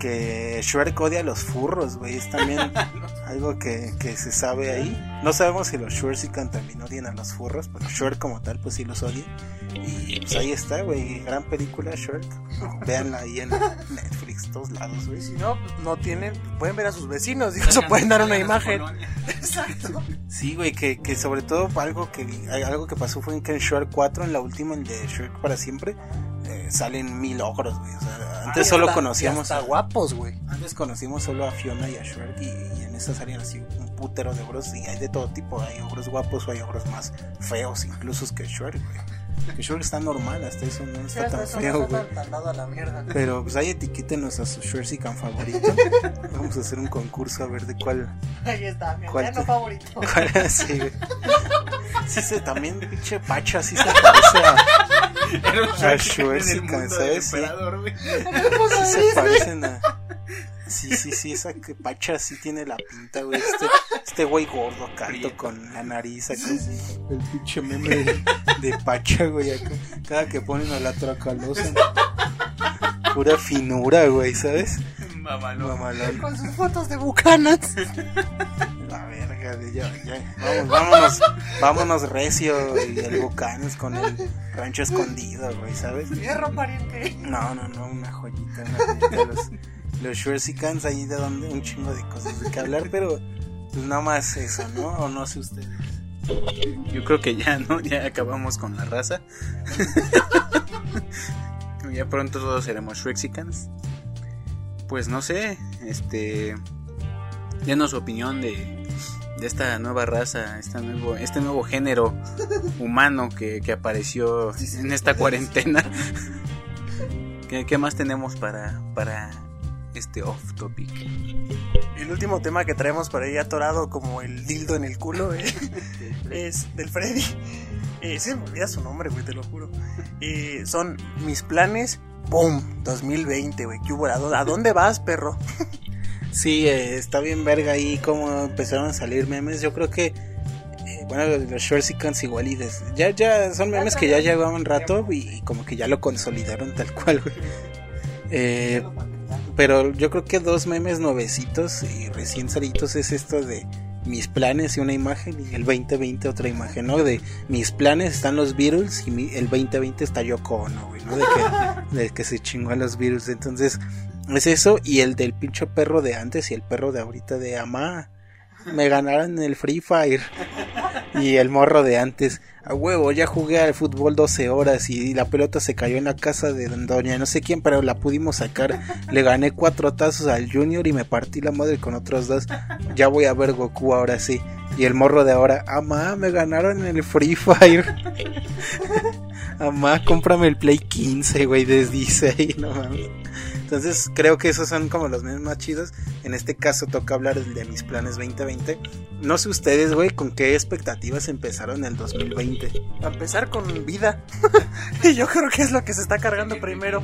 A: que Shrek odia a los furros, güey. Es también [LAUGHS] algo que, que se sabe ahí. No sabemos si los Shursican también odian a los furros, pero Shrek como tal, pues sí los odia. Y pues ahí está, güey. Gran película, Shrek. Véanla ahí en Netflix, todos lados, güey.
B: Si no, pues, no tienen. Pueden ver a sus vecinos. Digo, se pueden dar una imagen. [LAUGHS] Exacto.
A: Sí, güey, que, que sobre todo algo que algo que pasó fue en que en Shrek 4, en la última, en de Shrek para siempre, eh, salen mil ogros, güey. O sea, antes solo
B: hasta-
A: conocíamos
B: hasta guapos, güey.
A: Antes conocimos solo a Fiona y a Shrek y, y en esa salían así un putero de ogros y hay de todo tipo, hay ogros guapos o hay ogros más feos incluso que Shrek, güey. Que Shrek está normal, hasta eso no está tan feo, güey. Pero pues ahí etiquétenos a su Shrek favorito. [LAUGHS] Vamos a hacer un concurso a ver de cuál
B: Ahí está, mi
A: ¿Cuál te-
B: favorito. [LAUGHS]
A: ¿Cuál sí, güey? [LAUGHS] Sí, se, también, pinche Pacha, sí se parece a, a Schwarzenegger, ¿sabes? Sí, sí se parecen a... Sí, sí, sí, esa que Pacha sí tiene la pinta, güey. Este, este güey gordo, canto con la nariz acá. El pinche meme de, de Pacha, güey, acá. Cada que ponen a la tracalosa. Pura finura, güey, ¿sabes? Mamalón.
B: Con sus fotos de bucanas.
A: La verga, de ya, ya. Vamos, vámonos, vámonos recio y el Bucanes con el rancho escondido, güey, ¿sabes?
B: Fierro, pariente.
A: No, no, no, una joyita, una joyita. Los, los Shursicans ahí de donde un chingo de cosas de que hablar, pero pues nada más eso, ¿no? O no sé ustedes.
C: Yo creo que ya, ¿no? Ya acabamos con la raza. [LAUGHS] ya pronto todos seremos Shrexicans. Pues no sé, este. Denos su opinión de, de esta nueva raza, este nuevo género humano que, que apareció en esta cuarentena. [LAUGHS] ¿Qué, qué más tenemos para, para este off topic?
B: El último tema que traemos por ahí atorado como el dildo en el culo eh, [LAUGHS] es del Freddy. Eh, se me olvida su nombre, güey, te lo juro. Eh, son mis planes, ¡boom! 2020, güey. ¿Qué hubo? ¿A dónde- ¿A dónde vas, perro? [LAUGHS]
A: Sí, eh, está bien verga ahí como empezaron a salir memes. Yo creo que, eh, bueno, los Shursicans igual y des- ya, ya son memes que ya llevaban rato y, y como que ya lo consolidaron tal cual, güey. Eh, pero yo creo que dos memes nuevecitos y recién salidos es esto de mis planes y una imagen y el 2020 otra imagen, ¿no? De mis planes están los Beatles y mi- el 2020 está Yoko Ono, güey, ¿no? De que, [LAUGHS] de que se chingó a los Beatles. Entonces, es eso y el del pincho perro de antes y el perro de ahorita de Amá. Me ganaron en el Free Fire. [LAUGHS] Y el morro de antes. A huevo, ya jugué al fútbol 12 horas y la pelota se cayó en la casa de doña no sé quién, pero la pudimos sacar. Le gané cuatro tazos al Junior y me partí la madre con otros dos. Ya voy a ver Goku ahora sí. Y el morro de ahora, Amá, me ganaron en el Free Fire. [LAUGHS] Amá, cómprame el Play 15, güey, desde 16, [LAUGHS] no mames. Entonces creo que esos son como los memes más chidos. En este caso toca hablar de mis planes 2020. No sé ustedes, güey, con qué expectativas empezaron el 2020.
B: A empezar con vida. [LAUGHS] y yo creo que es lo que se está cargando primero.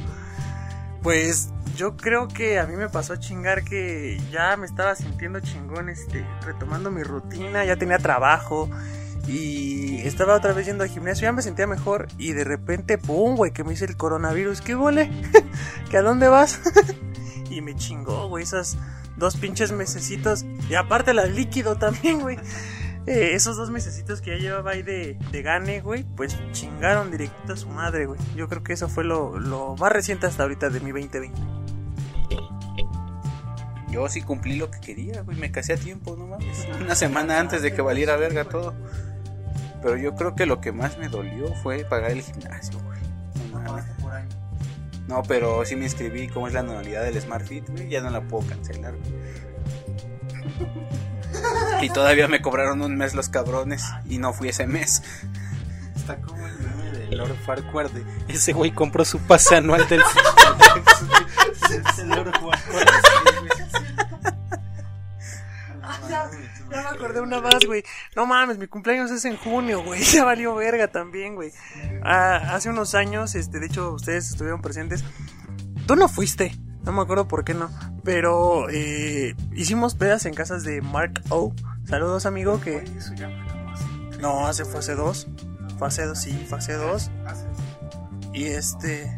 B: Pues yo creo que a mí me pasó a chingar que ya me estaba sintiendo chingón, este, retomando mi rutina, ya tenía trabajo y estaba otra vez yendo al gimnasio, ya me sentía mejor y de repente, pum, güey, que me hice el coronavirus, ¿qué huele? [LAUGHS] ¿Que a dónde vas? [LAUGHS] y me chingó, güey, esos dos pinches mesecitos y aparte la líquido también, güey. Eh, esos dos mesecitos que ya llevaba ahí de, de gane, güey, pues chingaron directo a su madre, güey. Yo creo que eso fue lo, lo más reciente hasta ahorita de mi 2020.
C: Yo sí cumplí lo que quería, güey. Me casé a tiempo, no mames. Una semana antes de que valiera verga todo. Pero yo creo que lo que más me dolió fue pagar el gimnasio, güey. No pero sí me inscribí, como es la anualidad del Smart Fit, güey, ya no la puedo cancelar, güey. [LAUGHS] Y todavía me cobraron un mes los cabrones y no fui ese mes.
A: Está como el meme de Lord Farquhar de ese güey compró su pase anual del [LAUGHS] Es el Lord Farquhar. [LAUGHS]
B: Ya, me acordé una más, güey. No mames, mi cumpleaños es en junio, güey. [LAUGHS] Ya valió verga también, güey. Ah, hace unos años, este, de hecho, ustedes estuvieron presentes. Tú no fuiste. No me acuerdo por qué no. Pero eh, hicimos pedas en casas de Mark O. Saludos, amigo, que... No, hace fue hace dos. Fue hace dos, sí, fue hace dos. Y este...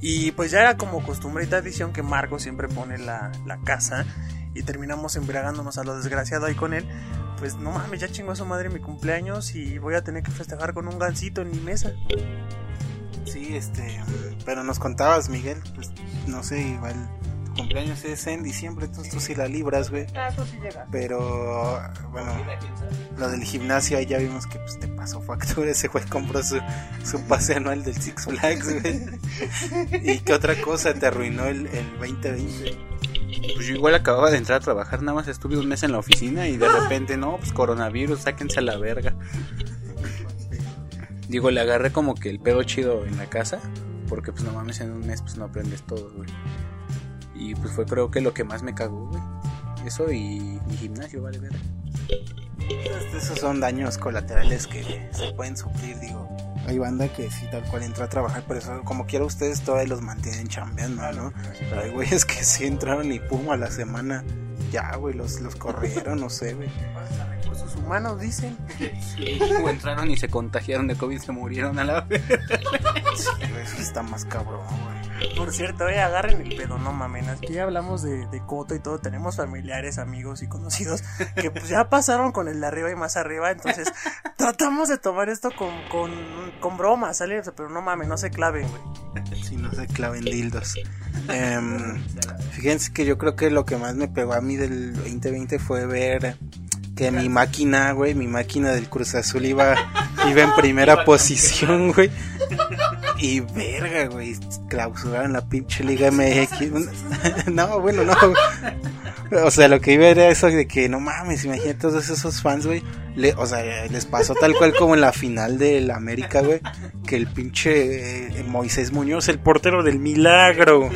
B: Y pues ya era como costumbre y tradición que Marco siempre pone la, la casa y terminamos embriagándonos a lo desgraciado ahí con él. Pues no mames, ya chingó a su madre mi cumpleaños y voy a tener que festejar con un gancito en mi mesa.
A: Sí, este, pero nos contabas, Miguel, pues no sé, igual tu cumpleaños es en diciembre, entonces tú sí la libras, güey. Pero, bueno, lo del gimnasio ahí ya vimos que pues te pasó factura, ese güey compró su, su pase anual del Six Flags, güey. [LAUGHS] ¿Y qué otra cosa te arruinó el, el 2020?
C: Pues yo igual acababa de entrar a trabajar, nada más estuve un mes en la oficina y de repente, no, pues coronavirus, sáquense a la verga. Digo, le agarré como que el pedo chido en la casa, porque pues no mames, en un mes pues no aprendes todo, güey. Y pues fue creo que lo que más me cagó, güey. Eso y mi gimnasio, vale verga.
A: Esos son daños colaterales que se pueden sufrir, digo. Hay banda que sí, tal cual entra a trabajar, pero eso, como quiera ustedes todavía los mantienen chambeando, ¿no? Pero hay güeyes que sí entraron y pum, a la semana, ya, güey, los, los corrieron, no sé, güey.
B: Recursos humanos dicen.
C: O entraron y se contagiaron de COVID, se murieron a la verga.
A: Sí, eso está más cabrón, güey.
B: Por cierto, eh, agarren el pedo, no mamen. Aquí ya hablamos de, de coto y todo. Tenemos familiares, amigos y conocidos que pues ya pasaron con el de arriba y más arriba. Entonces, [LAUGHS] tratamos de tomar esto con, con, con broma, ¿sale? Pero no mames, no se claven, güey. [LAUGHS]
A: Si no se claven dildos. [LAUGHS] Em, fíjense que yo creo que lo que más me pegó a mí del 2020 fue ver que mi máquina, güey, mi máquina del Cruz Azul iba, iba en primera posición, güey. Y verga, güey, clausuraron la pinche Liga MX. [LAUGHS] no, bueno, no. O sea, lo que iba era eso de que no mames, imagínate todos esos fans, güey. O sea, les pasó tal cual como en la final del América, güey. Que el pinche eh, Moisés Muñoz, el portero del milagro.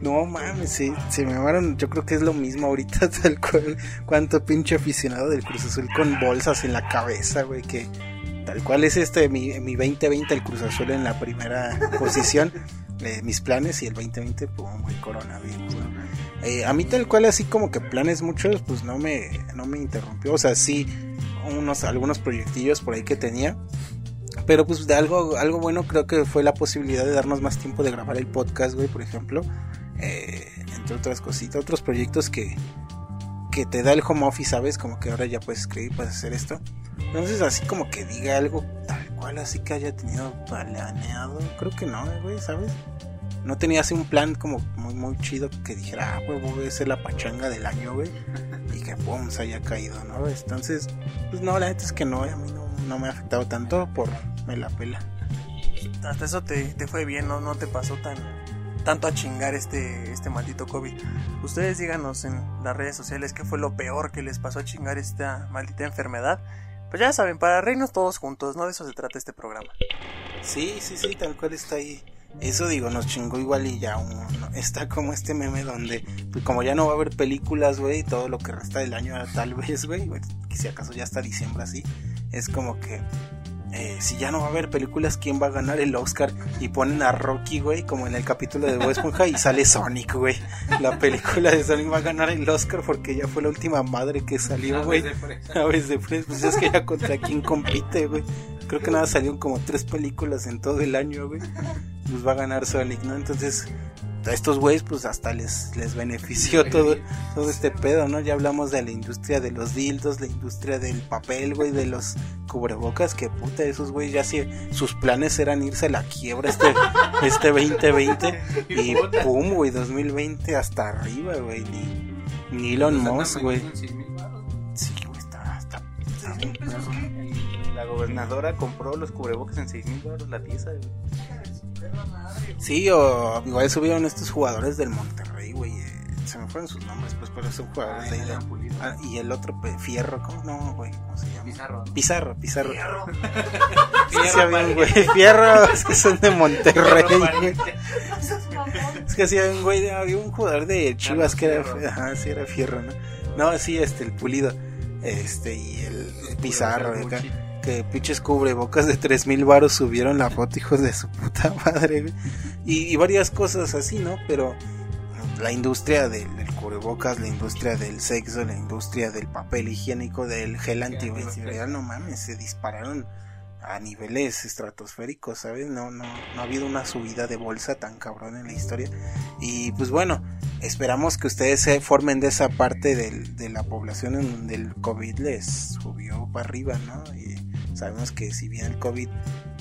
A: No mames, se, se me llamaron. Yo creo que es lo mismo ahorita, [LAUGHS] tal cual. Cuánto pinche aficionado del Cruz Azul con bolsas en la cabeza, güey. Que tal cual es este, mi, mi 2020, el Cruz Azul en la primera [LAUGHS] posición. eh, mis planes y el 2020, pum, güey, coronavirus, ¿no? Eh, a mí tal cual así como que planes muchos, pues no me, no me interrumpió. O sea, sí, unos, algunos proyectillos por ahí que tenía. Pero pues de algo, algo bueno creo que fue la posibilidad de darnos más tiempo de grabar el podcast, güey, por ejemplo. Eh, entre otras cositas, otros proyectos que, que te da el home office, ¿sabes? Como que ahora ya puedes escribir, puedes hacer esto. Entonces así como que diga algo tal cual, así que haya tenido planeado. Creo que no, eh, güey, ¿sabes? No tenía así un plan como muy, muy chido que dijera, ah, güey, voy a ser la pachanga del año, güey. [LAUGHS] Y que, pum, se haya caído, ¿no? Entonces, pues no, la neta es que no, a mí no, no me ha afectado tanto por me la pela.
B: Hasta eso te, te fue bien, ¿no? No te pasó tan tanto a chingar este, este maldito COVID. Ustedes díganos en las redes sociales qué fue lo peor que les pasó a chingar esta maldita enfermedad. Pues ya saben, para reírnos todos juntos, ¿no? De eso se trata este programa.
A: Sí, sí, sí, tal cual está ahí. Eso digo, nos chingó igual y ya [LAUGHS] está como este meme donde, pues como ya no va a haber películas, güey, todo lo que resta del año tal vez, güey, si acaso ya está diciembre así, es como que eh, si ya no va a haber películas, ¿quién va a ganar el Oscar? Y ponen a Rocky, güey, como en el capítulo de Bob Esponja y sale Sonic, güey. La película de Sonic va a ganar el Oscar porque ya fue la última madre que salió, güey. Aves de Fresa, pues es que ya contra quién compite, güey. Creo que nada salieron como tres películas en todo el año, güey. Pues va a ganar Sonic, ¿no? Entonces, a estos güeyes, pues hasta les, les benefició todo, todo este pedo, ¿no? Ya hablamos de la industria de los dildos, la industria del papel, güey, de los cubrebocas, que puta, esos güeyes ya sí, sus planes eran irse a la quiebra este, [LAUGHS] este 2020 y pum, güey, 2020 hasta arriba, güey, ni, ni Elon Musk, güey. Sí, güey, está, está, está perro.
C: La gobernadora compró los cubrebocas en 6 mil dólares la pieza, güey.
A: Sí, o igual subieron estos jugadores del Monterrey, güey. eh, se me fueron sus nombres, pues, pero son jugadores de ahí. Ah, y el otro, pues, Fierro, ¿cómo no, güey? ¿Cómo se llama?
C: Pizarro.
A: Pizarro, Pizarro. [LAUGHS] Sí [LAUGHS] güey, Fierro, es que son de Monterrey. güey. Es que sí había un güey, había un jugador de Chivas que era,
C: Fierro.
A: ajá, sí era Fierro, ¿no? No, sí, este, el Pulido, este, y el, el Pizarro, acá, que pinches cubrebocas de 3000 varos subieron la foto, hijos de su puta madre. Y, y varias cosas así, ¿no? Pero la industria del, del cubrebocas, la industria del sexo, la industria del papel higiénico, del gel antibacterial, no mames, se dispararon a niveles estratosféricos, ¿sabes? No, no, no ha habido una subida de bolsa tan cabrón en la historia. Y pues bueno, esperamos que ustedes se formen de esa parte del- de la población en donde el COVID les subió para arriba, ¿no? Y sabemos que si bien el COVID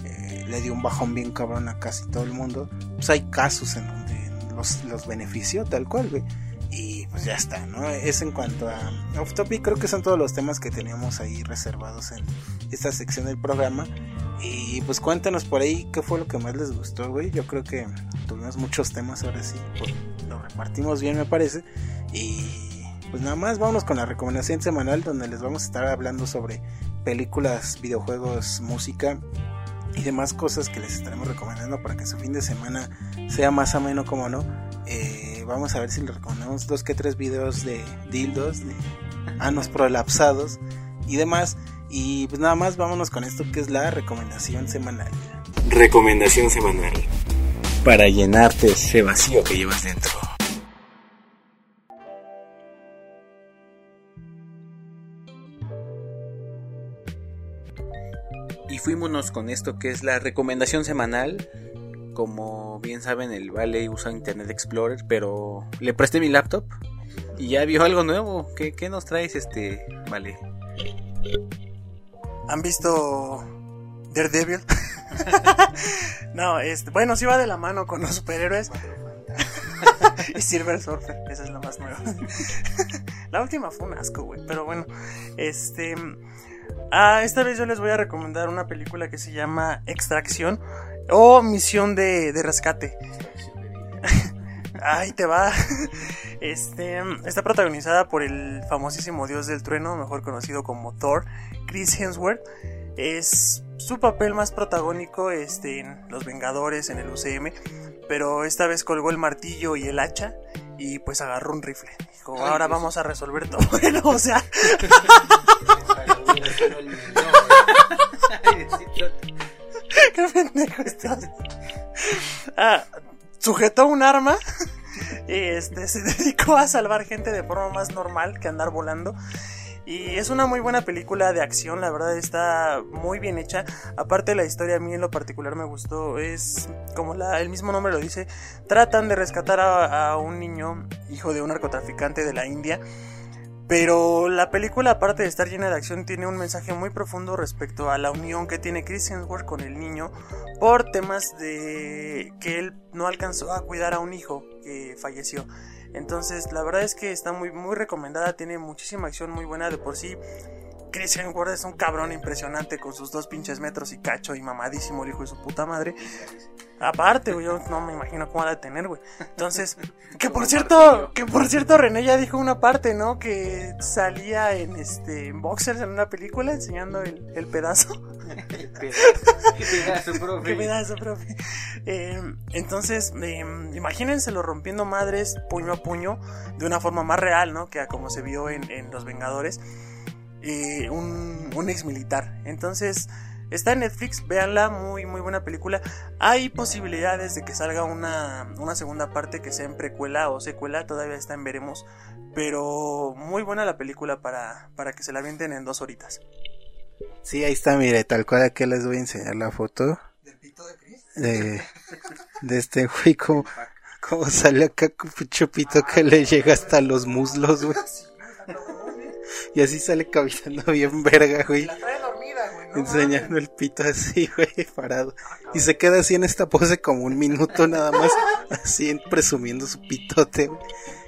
A: eh, le dio un bajón bien cabrón a casi todo el mundo, pues hay casos en donde los, los benefició tal cual, güey. Y pues ya está, ¿no? Es en cuanto a Off Topic, creo que son todos los temas que teníamos ahí reservados en esta sección del programa. Y pues cuéntanos por ahí qué fue lo que más les gustó, güey. Yo creo que tuvimos muchos temas ahora sí. pues, lo repartimos bien, me parece. Y pues nada más, vámonos con la recomendación semanal donde les vamos a estar hablando sobre películas, videojuegos, música y demás cosas que les estaremos recomendando para que su fin de semana sea más ameno como no. Eh, vamos a ver si les recomendamos dos que tres videos de dildos, de anos prolapsados y demás. Y pues nada más vámonos con esto que es la recomendación semanal.
E: Recomendación semanal.
C: Para llenarte ese vacío que llevas dentro. Fuímonos con esto que es la recomendación semanal. Como bien saben, el Vale usa Internet Explorer, pero le presté mi laptop y ya vio algo nuevo. ¿Qué, nos traes, este Vale?
B: ¿Han visto Daredevil? [LAUGHS] no, este, bueno, sí va de la mano con los superhéroes. [LAUGHS] y Silver Surfer, esa es la más nueva. [LAUGHS] la última fue un asco, güey, pero bueno, este... Ah, esta vez yo les voy a recomendar una película que se llama Extracción o Misión de, de Rescate. Ahí te va. [LAUGHS] Este está protagonizada por el famosísimo dios del trueno, mejor conocido como Thor, Chris Hemsworth. Es su papel más protagónico este, en Los Vengadores, en el UCM. Pero esta vez colgó el martillo y el hacha y pues agarró un rifle. Dijo, ahora vamos a resolver todo. Bueno, [LAUGHS] o sea, [LAUGHS] qué pendejo estás. [LAUGHS] Ah, sujetó un arma y este se [LAUGHS] dedicó a salvar gente de forma más normal que andar volando. Y es una muy buena película de acción, la verdad está muy bien hecha. Aparte la historia a mí en lo particular me gustó, es como el mismo nombre lo dice, tratan de rescatar a un niño, hijo de un narcotraficante de la India. Pero la película, aparte de estar llena de acción, tiene un mensaje muy profundo respecto a la unión que tiene Chris Hemsworth con el niño por temas de que él no alcanzó a cuidar a un hijo que falleció. Entonces, la verdad es que está muy, muy recomendada, tiene muchísima acción muy buena de por sí. Chris Hemsworth es un cabrón impresionante con sus dos pinches metros y cacho y mamadísimo el hijo de su puta madre. Aparte, güey, yo no me imagino cómo va a tener, güey. Entonces, [LAUGHS] que por cierto, que por cierto, René ya dijo una parte, ¿no? Que salía en este en boxers en una película enseñando el, el pedazo. [LAUGHS] ¿Qué pedazo, [LAUGHS] profe? Eh, entonces, eh, imagínenselo rompiendo madres puño a puño de una forma más real, ¿no? Que a como se vio en, en Los Vengadores. Eh, un, un ex militar. Entonces, está en Netflix, véanla, muy, muy buena película. Hay posibilidades de que salga una, una segunda parte que sea en precuela o secuela, todavía está en veremos. Pero muy buena la película para, para que se la avienten en dos horitas.
A: Sí, ahí está, mire, tal cual aquí les voy a enseñar la foto
B: ¿Del pito de Chris?
A: de, de este güey, como, como sale acá con un chupito que le llega hasta los muslos, güey. [LAUGHS] Y así sale caminando [LAUGHS] bien verga, güey.
B: La trae dormida, güey. ¿no?
A: Enseñando el pito así, [LAUGHS] güey, parado. Y se queda así en esta pose como un minuto nada más, [LAUGHS] así presumiendo su pitote, güey.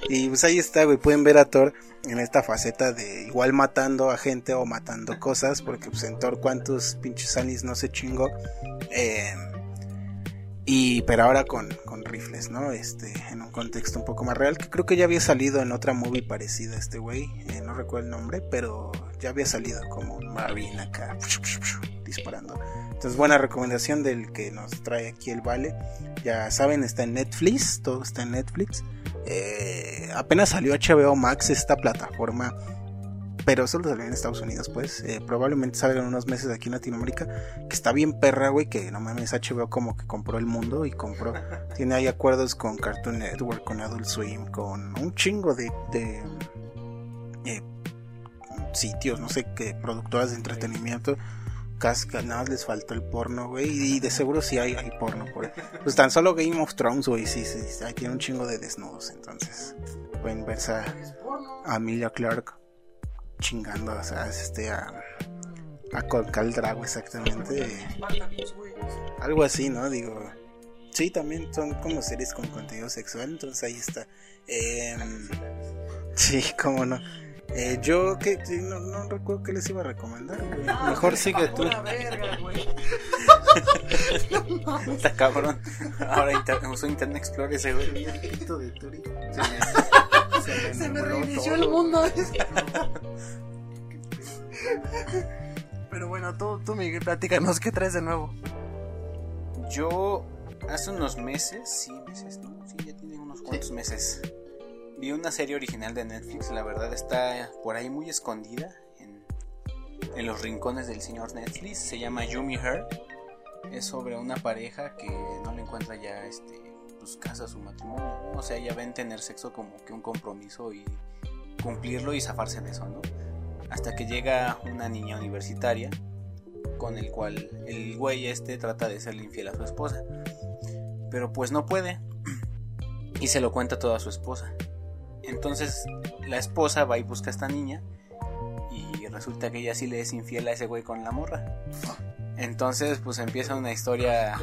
A: Y pues ahí está, güey, pueden ver a Thor en esta faceta de igual matando a gente o matando cosas, porque pues en Thor cuántos pinches anis no se chingó. Eh, Y, pero ahora con, con rifles, ¿no? Este, en un contexto un poco más real, que creo que ya había salido en otra movie parecida este güey, eh, no recuerdo el nombre, pero ya había salido como un marine acá, disparando. Entonces, buena recomendación del que nos trae aquí el Vale. Ya saben, está en Netflix, todo está en Netflix. Eh, apenas salió HBO Max esta plataforma pero solo salió en Estados Unidos, pues. Eh, probablemente salga en unos meses aquí en Latinoamérica. Que está bien perra, güey. Que no mames, HBO como que compró el mundo y compró. [LAUGHS] Tiene ahí acuerdos con Cartoon Network, con Adult Swim, con un chingo de. de eh, sitios, no sé qué, productoras de entretenimiento. Casca, nada les faltó el porno, güey. Y de seguro sí hay, hay porno por. Pues tan solo Game of Thrones, güey. Sí, sí, sí, ahí tiene un chingo de desnudos. Entonces, pueden verse a Amelia Clark chingando, o sea, este, a, a Colcal Drago exactamente. Algo así, ¿no? Digo, sí, también son como series con contenido sexual, entonces ahí está. Eh, sí, cómo no. Eh, yo que no, no, recuerdo que les iba a recomendar, güey. Mejor sigue tú. [LAUGHS]
C: Está cabrón. Ahora inter uso Internet Explorer ese güey.
B: Se me, se me reinició el mundo. [LAUGHS] Pero bueno, tú, tú Miguel, platícanos, ¿qué traes de nuevo?
C: Yo hace unos meses, sí, meses, ¿no? Sí, ya tiene unos cuantos meses. Vi una serie original de Netflix, la verdad está por ahí muy escondida en, en los rincones del señor Netflix. Se llama Yumi Her. Es sobre una pareja que no le encuentra ya este pues casa su matrimonio. O sea, ya ven tener sexo como que un compromiso y cumplirlo y zafarse de eso, ¿no? hasta que llega una niña universitaria con el cual el güey este trata de serle infiel a su esposa. Pero pues no puede y se lo cuenta todo a su esposa. Entonces la esposa va y busca a esta niña y resulta que ella sí le es infiel a ese güey con la morra. Entonces pues empieza una historia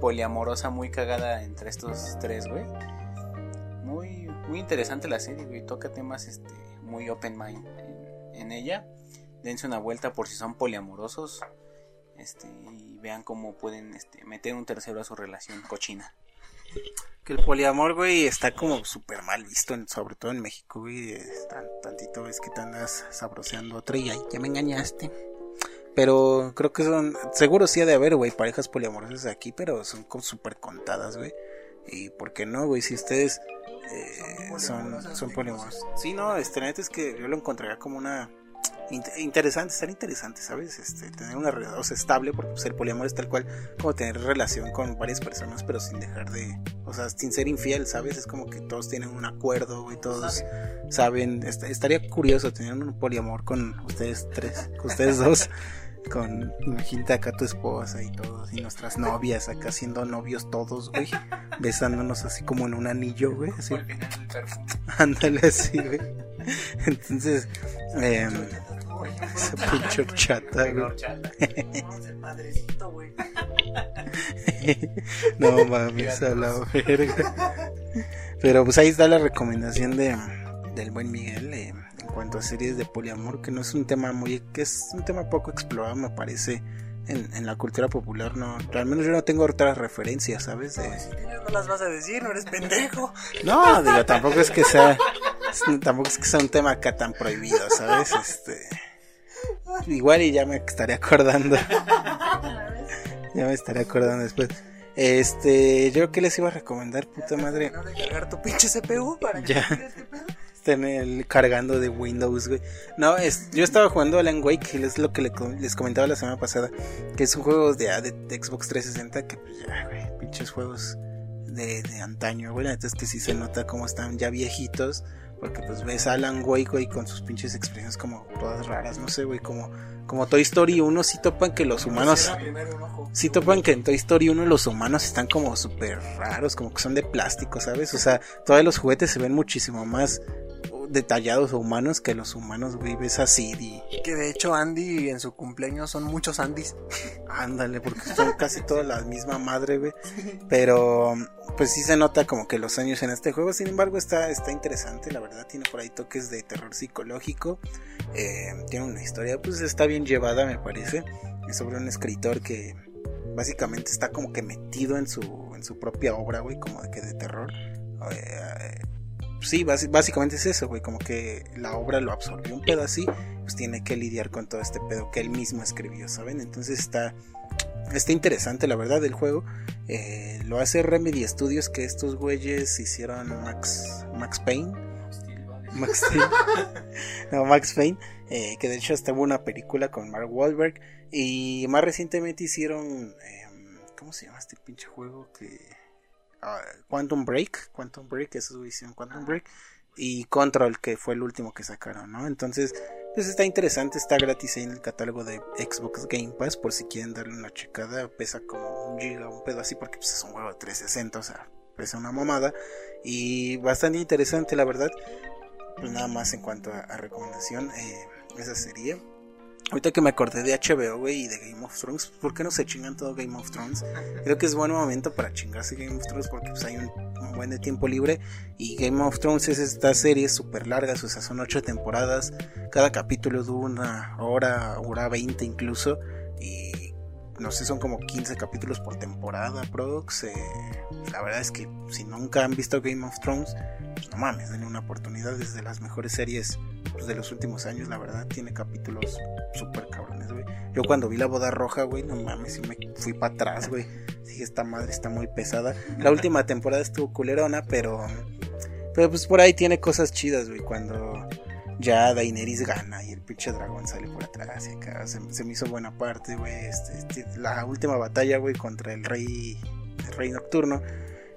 C: poliamorosa muy cagada entre estos tres, güey. Muy, muy interesante la serie, güey. Toca temas este, muy open mind en ella. Dense una vuelta por si son poliamorosos. Este, y vean cómo pueden este, meter un tercero a su relación cochina.
A: Que el poliamor, güey, está como súper mal visto, sobre todo en México, güey. tantito ves que te andas sabroseando otra y ya me engañaste. Pero creo que son, seguro sí ha de haber, güey, parejas poliamorosas aquí, pero son como súper contadas, güey. Y por qué no, güey, si ustedes eh, son, son poliamorosos. Sí, no, este, neta es que yo lo encontraría como una interesante, estar interesante, ¿sabes? Este, tener una relación estable, porque pues, el poliamor es tal cual como tener relación con varias personas, pero sin dejar de, o sea, sin ser infiel, ¿sabes? Es como que todos tienen un acuerdo y todos saben, estaría curioso tener un poliamor con ustedes tres, con ustedes dos. [LAUGHS] con, imagínate acá tu esposa y todos, y nuestras novias acá siendo novios todos, güey, besándonos así como en un anillo, güey, así. Ándale así, güey. Entonces, eh, esa pinche chata, güey. no mames, a la verga. Pero pues ahí está la recomendación de del buen Miguel. Eh, cuanto a series de poliamor, que no es un tema muy, que es un tema poco explorado, me parece, en, en la cultura popular, no, al menos yo no tengo otras referencias, ¿sabes? De...
B: No las vas a decir, no eres pendejo. [LAUGHS]
A: No, digo, tampoco es que sea, tampoco es que sea un tema acá tan prohibido, ¿sabes? Este, igual y ya me estaré acordando. [LAUGHS] ya me estaré acordando después. Este, yo que les iba a recomendar, puta madre.
B: ¿No de cargar tu pinche CPU para
A: ya. Este el cargando de Windows, güey. No, es, yo estaba jugando Alan Wake, es lo que les comentaba la semana pasada, que es un juego de, de, Xbox 360 que pues ya, güey, pinches juegos de, de antaño, güey. Entonces que sí se nota como están ya viejitos, porque pues ves a Alan Wake, güey, con sus pinches expresiones como todas raras, no sé, güey, como como Toy Story 1 sí topan que los humanos sí topan que en Toy Story 1 los humanos están como súper raros, como que son de plástico, ¿sabes? O sea, todos los juguetes se ven muchísimo más detallados o humanos que los humanos, güey. Ves a
B: Que de hecho Andy en su cumpleaños son muchos Andys. [LAUGHS]
A: Ándale, porque son casi todas la misma madre, güey. Pero pues sí se nota como que los años en este juego. Sin embargo, está, está interesante, la verdad. Tiene por ahí toques de terror psicológico. Eh, tiene una historia, pues está bien llevada, me parece. Es sobre un escritor que básicamente está como que metido en su, en su propia obra, güey, como de que de terror. Eh, sí, bás- básicamente es eso, güey, como que la obra lo absorbió un pedo así, pues tiene que lidiar con todo este pedo que él mismo escribió, ¿saben? Entonces está, está interesante, la verdad, el juego. Eh, lo hace Remedy Studios, que estos güeyes hicieron Max, Max Payne. Max Steel. [LAUGHS] [LAUGHS] no, Max Payne, eh, que de hecho hasta hubo una película con Mark Wahlberg. Y más recientemente hicieron. em, ¿Cómo se llama este pinche juego? Que. Ah, Quantum Break. Quantum Break, esos güeyes hicieron Quantum Break. Y Control, que fue el último que sacaron, ¿no? Entonces, pues está interesante, está gratis ahí en el catálogo de Xbox Game Pass, por si quieren darle una checada. Pesa como un giga, un pedo así, porque pues, es un juego de 360, o sea, pesa una mamada. Y bastante interesante, la verdad. Pues nada más en cuanto a, a recomendación, eh, esa sería. Ahorita que me acordé de HBO, güey, y de Game of Thrones, ¿por qué no se chingan todo Game of Thrones? Creo que es buen momento para chingarse Game of Thrones porque pues, hay un, buen de tiempo libre. Y Game of Thrones es esta serie súper larga, o sea, son ocho temporadas. Cada capítulo dura una hora, hora 20 incluso. Y no sé, son como 15 capítulos por temporada, Prox. eh, la verdad es que si nunca han visto Game of Thrones, pues no mames, denle una oportunidad. Es de las mejores series pues, de los últimos años, la verdad. Tiene capítulos súper cabrones, güey. Yo cuando vi la boda roja, güey, no mames, sí me fui para atrás, güey. Dije, esta madre está muy pesada. La última temporada estuvo culerona, pero. Pero pues por ahí tiene cosas chidas, güey. Cuando ya Daenerys gana y el pinche dragón sale por atrás y acá. Se, se me hizo buena parte, güey. Este, este, la última batalla, güey, contra el rey, el rey nocturno.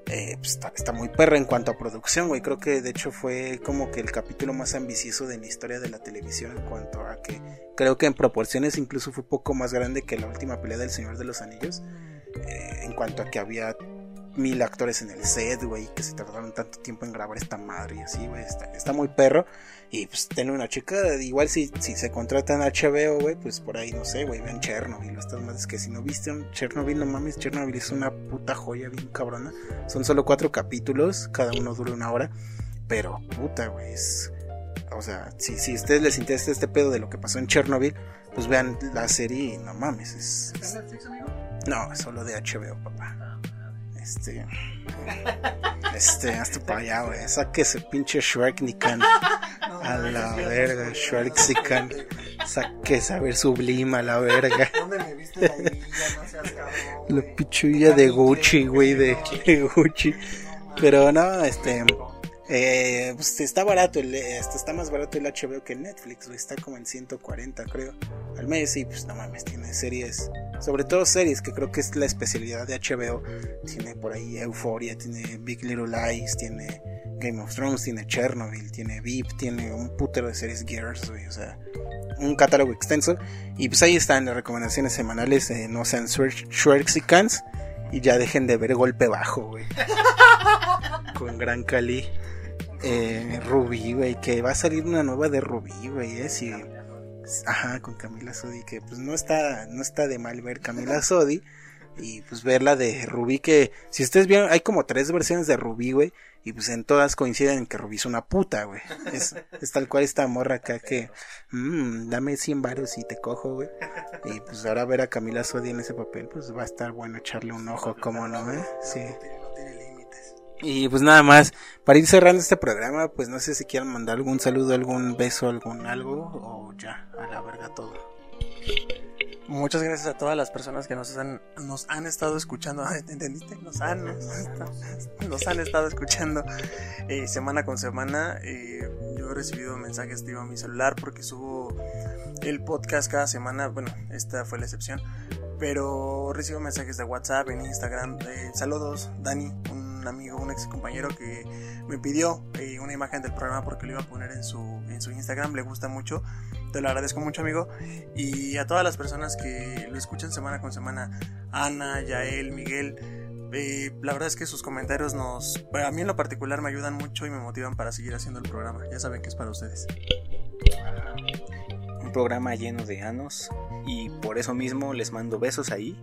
A: Eh, pues, está, está muy perra en cuanto a producción, güey. Creo que de hecho fue como que el capítulo más ambicioso de la historia de la televisión en cuanto a que creo que en proporciones incluso fue poco más grande que la última pelea del Señor de los Anillos. eh, en cuanto a que había mil actores en el set, güey, que se tardaron tanto tiempo en grabar esta madre y así, güey, está, está muy perro. Y pues tenle una chica, igual si, si se contratan HBO, güey, pues por ahí, no sé, güey, vean Chernobyl, estas madres que si no viste un Chernobyl, no mames, Chernobyl es una puta joya bien cabrona. Son solo cuatro capítulos, cada uno dura una hora, pero puta, güey, es... O sea, si, si a ustedes les interesa este pedo de lo que pasó en Chernobyl, pues vean la serie y no mames, es... es- no, es solo de HBO, papá. Este. Este, hasta para allá, güey. Saque ese pinche Shrek Nikan. [LAUGHS] A la verga, Shrek Sikan. Saque esa ver sublima a la verga.
B: ¿Dónde me viste? Ya no seas cabrón.
A: La pichulla de Gucci, güey, de, de [LAUGHS] Gucci. Pero no, este. Eh, pues está barato, el, este, está más barato el HBO que el Netflix, güey. Está como en 140, creo, al mes. Y pues no mames, tiene series, sobre todo series, que creo que es la especialidad de HBO. Tiene por ahí Euphoria, tiene Big Little Lies, tiene Game of Thrones, tiene Chernobyl, tiene VIP, tiene un putero de series Gears, güey. O sea, un catálogo extenso. Y pues ahí están las recomendaciones semanales. eh, no sean Schwerxicans. Y ya dejen de ver golpe bajo, güey. [LAUGHS] Con Gran Cali. Eh, Rubí, güey. Que va a salir una nueva de Rubí, güey. Eh, sí. Ajá, con Camila Sodi. Que pues no está, no está de mal ver Camila Sodi. Y pues ver la de Rubí. Que si ustedes vieron, hay como tres versiones de Rubí, güey. Y pues en todas coinciden en que Rubí es una puta, güey. Es, es tal cual esta morra acá que, mmm, dame 100 varos y te cojo, güey. Y pues ahora ver a Camila Sodi en ese papel, pues va a estar bueno echarle un ojo, como no, eh? Sí. Y pues nada más, para ir cerrando este programa, pues no sé si quieran mandar algún saludo, algún beso, algún algo, o ya, a la verga todo.
B: Muchas gracias a todas las personas que nos han, nos han estado escuchando. [LAUGHS] Ay, ¿te ¿Entendiste? Nos han, nos, nos han estado escuchando eh, semana con semana. Eh, yo he recibido mensajes digo, a mi celular porque subo el podcast cada semana. Bueno, esta fue la excepción. Pero recibo mensajes de WhatsApp, en Instagram. eh, saludos, Dani, un amigo, un ex compañero que me pidió eh, una imagen del programa porque lo iba a poner en su, en su Instagram. Le gusta mucho. Te lo agradezco mucho, amigo. Y a todas las personas que lo escuchan semana con semana, Ana, Yael, Miguel, eh, la verdad es que sus comentarios nos, a mí en lo particular me ayudan mucho y me motivan para seguir haciendo el programa. Ya saben que es para ustedes.
C: Un programa lleno de anos y por eso mismo les mando besos ahí.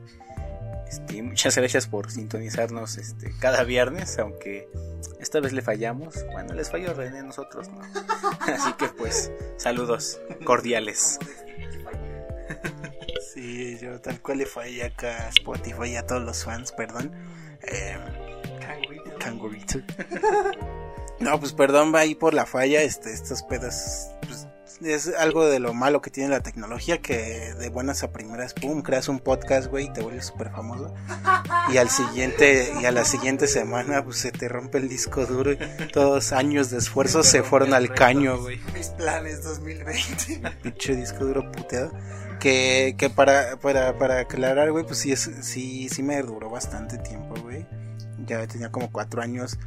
C: Este, y [LAUGHS] muchas gracias por sintonizarnos este, cada viernes, aunque esta vez le fallamos. Bueno, les falló René, nosotros no. [LAUGHS] Así que pues, saludos cordiales. [LAUGHS]
A: Sí, yo tal cual le fallé acá a Spotify y a todos los fans, perdón. Eh, Cangurito. No, pues perdón, va ahí por la falla. Este, estos pedos, es algo de lo malo que tiene la tecnología. Que de buenas a primeras, pum, creas un podcast, güey, y te vuelves súper famoso. Y al siguiente, y a la siguiente semana, pues se te rompe el disco duro. Y todos años de esfuerzo se fueron al caño, güey.
B: Mis planes 2020.
A: Pinche disco duro puteado. Que, que para, para, para aclarar, güey, pues sí, es, sí, sí me duró bastante tiempo, güey. Ya tenía como cuatro años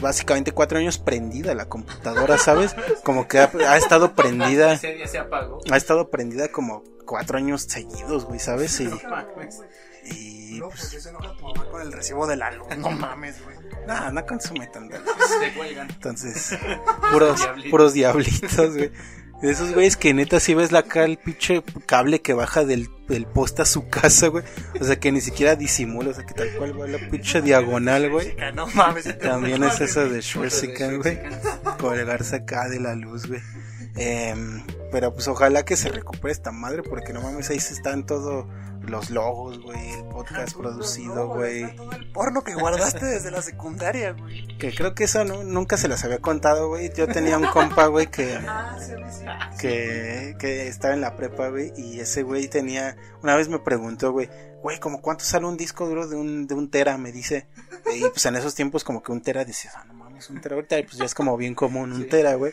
A: básicamente cuatro años prendida la computadora, ¿sabes? Como que ha, ha estado prendida.
C: Ese día se apagó.
A: Ha estado prendida como cuatro años seguidos, güey, ¿sabes? Y, y
B: No,
A: pues,
B: se enoja tu mamá con el recibo de la luz. No mames, güey.
A: nada, no consume
C: cuelgan.
A: Entonces, puros, puros diablitos, güey. De esos güeyes que neta si ves la acá el pinche cable que baja del, del poste a su casa, güey. O sea que ni siquiera disimula, o sea que tal cual va la pinche diagonal, güey.
B: No mames.
A: También es eso de Schwarzenegger, güey. Colgarse acá de la luz, güey. Em, pero pues ojalá que se recupere esta madre, porque no mames, ahí se están todos los logos, güey, el podcast producido, güey.
B: El porno que guardaste desde la secundaria, güey.
A: Que creo que eso no- nunca se las había contado, güey. Yo tenía un compa, güey, que, [LAUGHS] que, que estaba en la prepa, güey, y ese güey tenía, una vez me preguntó, güey, güey, como cuánto sale un disco duro de un, de un tera, me dice. Y pues en esos tiempos como que un tera decías, ah, no mames, un tera ahorita, pues ya es como bien común un tera, güey.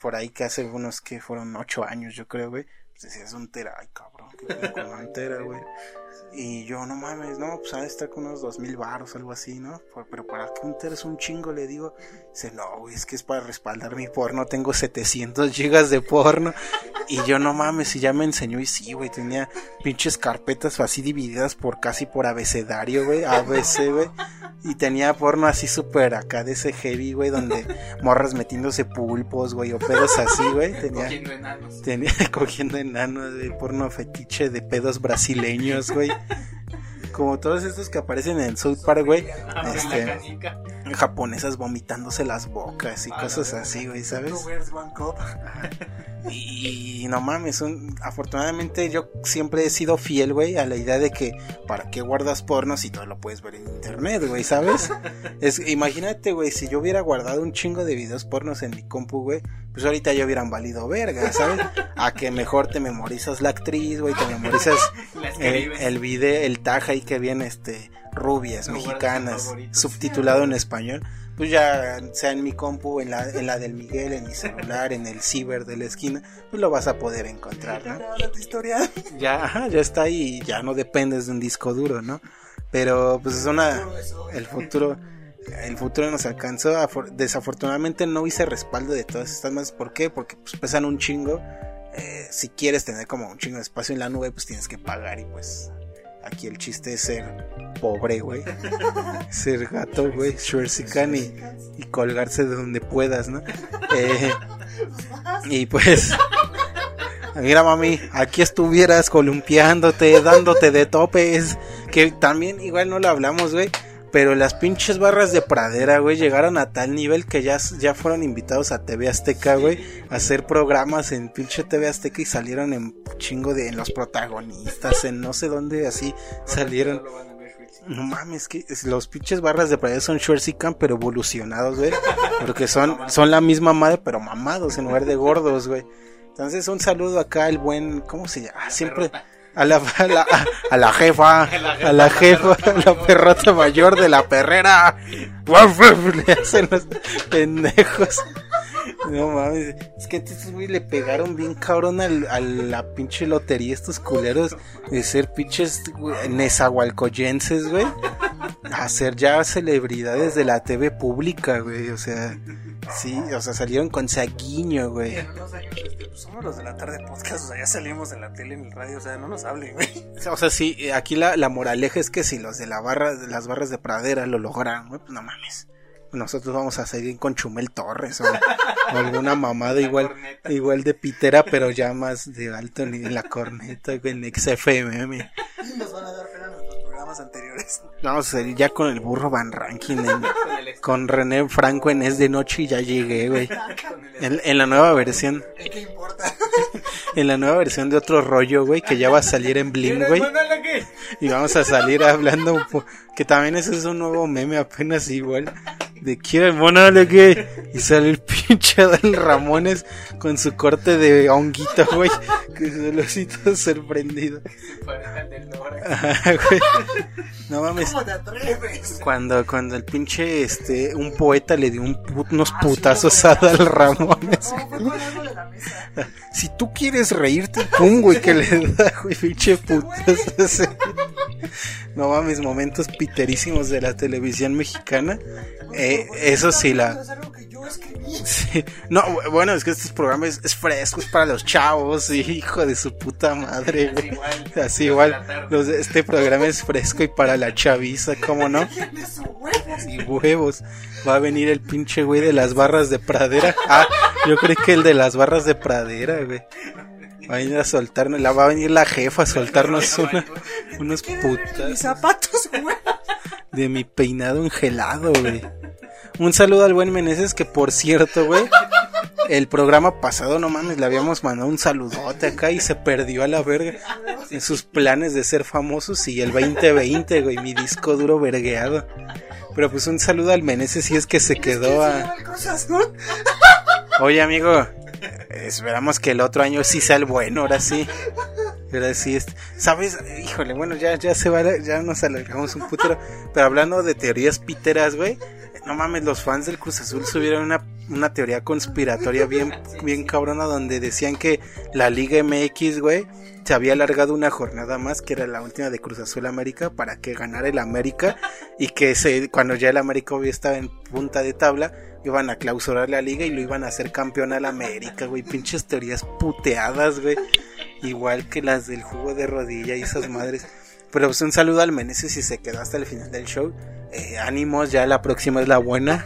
A: Por ahí que hace unos que fueron ocho años, yo creo, güey. Pues decías un tera, ay cabrón, con un tera, güey. Y yo, no mames, no, pues ha de estar con unos dos mil baros, algo así, ¿no? Pero para que un es un chingo, le digo. Dice, no, güey, es que es para respaldar mi porno, tengo 700 gigas de porno. Y yo, no mames, y ya me enseñó, y sí, güey, tenía pinches carpetas así divididas por casi por abecedario, güey, ABC, güey. Y tenía porno así súper acá de ese heavy, güey, donde morras metiéndose pulpos, güey, o pedos así, güey. Tenía,
C: Cogiendo enanos.
A: tenía [LAUGHS] cogiendo enanos, de porno fetiche de pedos brasileños, güey. Como todos estos que aparecen en South Park, güey. Este. Japonesas vomitándose las bocas y
C: Ah,
A: cosas así, güey, ¿sabes? Y no mames, un- afortunadamente yo siempre he sido fiel, güey, a la idea de que para qué guardas porno si todo lo puedes ver en internet, güey, ¿sabes? [LAUGHS] Es, imagínate, güey, si yo hubiera guardado un chingo de videos pornos en mi compu, güey, pues ahorita ya hubieran valido verga, ¿sabes? A que mejor te memorizas la actriz, güey, te memorizas [LAUGHS] el, el video, el tag ahí que viene, este, rubias, mexicanas, subtitulado en español, pues ya sea en mi compu, en la, en la del Miguel, en mi celular, en el ciber de la esquina, pues lo vas a poder encontrar, ¿no? Ya, ajá, ya está ahí, ya no dependes de un disco duro, ¿no? Pero pues es una, el futuro, el futuro nos alcanzó, afor- desafortunadamente no hice respaldo de todas estas más, ¿por qué? Porque pues pesan un chingo, eh, si quieres tener como un chingo de espacio en la nube, pues tienes que pagar y pues aquí el chiste es ser pobre, güey, [LAUGHS] ser gato, güey, Schwarzenegger y, y colgarse de donde puedas, ¿no? [LAUGHS] Eh, y pues... Mira, mami, aquí estuvieras columpiándote, dándote de topes. Que también, igual no lo hablamos, güey. Pero las pinches barras de pradera, güey, llegaron a tal nivel que ya, ya fueron invitados a TV Azteca, güey, a hacer programas en pinche TV Azteca y salieron en chingo de en los protagonistas, en no sé dónde, así salieron. No mames, que los pinches barras de pradera son Schwarzkopf, pero evolucionados, güey. Porque son, son la misma madre, pero mamados en lugar de gordos, güey. Entonces, un saludo acá al buen, ¿cómo se llama? Ah, siempre a la, a la, a la jefa, [LAUGHS] a la jefa, a la perrota mayor de la perrera. [LAUGHS] Le hacen los pendejos. No mames, es que estos güey le pegaron bien cabrón al, a la pinche lotería estos culeros de ser pinches nezahualcoyenses, güey. A ser ya celebridades de la TV pública, güey, o sea, sí, o sea, salieron con saguiño, güey.
B: En unos años, este, pues somos los de la tarde podcast, o sea, ya salimos en la tele, en el radio, o sea, no nos hablen, güey.
A: O sea, sí, eh, aquí la, la moraleja es que si los de la barra, de las barras de pradera lo lograron, güey, pues no mames. Nosotros vamos a seguir con Chumel Torres o, o alguna [LAUGHS] mamada igual,
C: corneta.
A: igual de pitera, pero ya más de alto nivel, la corneta, en XFM. [LAUGHS]
B: Nos van a dar pena nuestros programas anteriores.
A: Vamos a salir ya con el burro Van Ranking, en- [LAUGHS]
C: Con
A: René Franco en Es de Noche y ya llegué, güey. En, en la nueva versión.
B: ¿Qué importa?
A: en la nueva versión de otro rollo, güey, que ya va a salir en Blim, güey. Y vamos a salir hablando, que también ese es un nuevo meme apenas igual. De quién monale que y sale el pinche Adal Ramones con su corte de honguito, güey, que así todo sorprendido. Ajá, güey. No mames.
B: ¿Cómo te atreves?
A: Cuando, cuando el pinche, este, un poeta le dio un pu- unos putazos a Adal Ramones.
B: No.
A: Si tú quieres reírte, pum, güey, que le da, güey, pinche putazos. No mames, momentos piterísimos de la televisión mexicana. Eh, eso sí, la,
B: Es algo que yo escribí. [LAUGHS]
A: Sí. No, bu- bueno, es que este programa es, es fresco, es para los chavos, y hijo de su puta madre, güey. [LAUGHS] Así igual, los este programa es fresco y para la chaviza, ¿cómo no? [LAUGHS] Y huevos. Va a venir el pinche güey de las barras de pradera. Ah, yo creí que el de las barras de pradera, güey. Va a venir a soltarnos, la va a venir la jefa a soltarnos una, unos
B: Mis
A: putas
B: zapatos, güey.
A: De mi peinado engelado, güey. Un saludo al buen Meneses que por cierto, güey, el programa pasado, no mames, le habíamos mandado un saludote acá y se perdió a la verga en sus planes de ser famosos y el 2020, güey, mi disco duro vergueado. Pero pues un saludo al Meneses si es que se quedó a... Oye, amigo, esperamos que el otro año sí sea el bueno, ahora sí. Ahora sí, este, ¿sabes? Híjole, bueno, ya, ya se va, ya nos alargamos un putero. Pero hablando de teorías piteras, güey, no mames, los fans del Cruz Azul subieron una, una teoría conspiratoria bien, [LAUGHS] bien cabrona donde decían que la Liga MX, güey, se había alargado una jornada más, que era la última de Cruz Azul América, para que ganara el América y que se, cuando ya el América estaba en punta de tabla, iban a clausurar la liga y lo iban a hacer campeón al América, güey. Pinches teorías puteadas, güey. Igual que las del jugo de rodilla y esas madres. Pero pues un saludo al Meneses si se quedó hasta el final del show. Eh, ánimos, ya la próxima es la buena.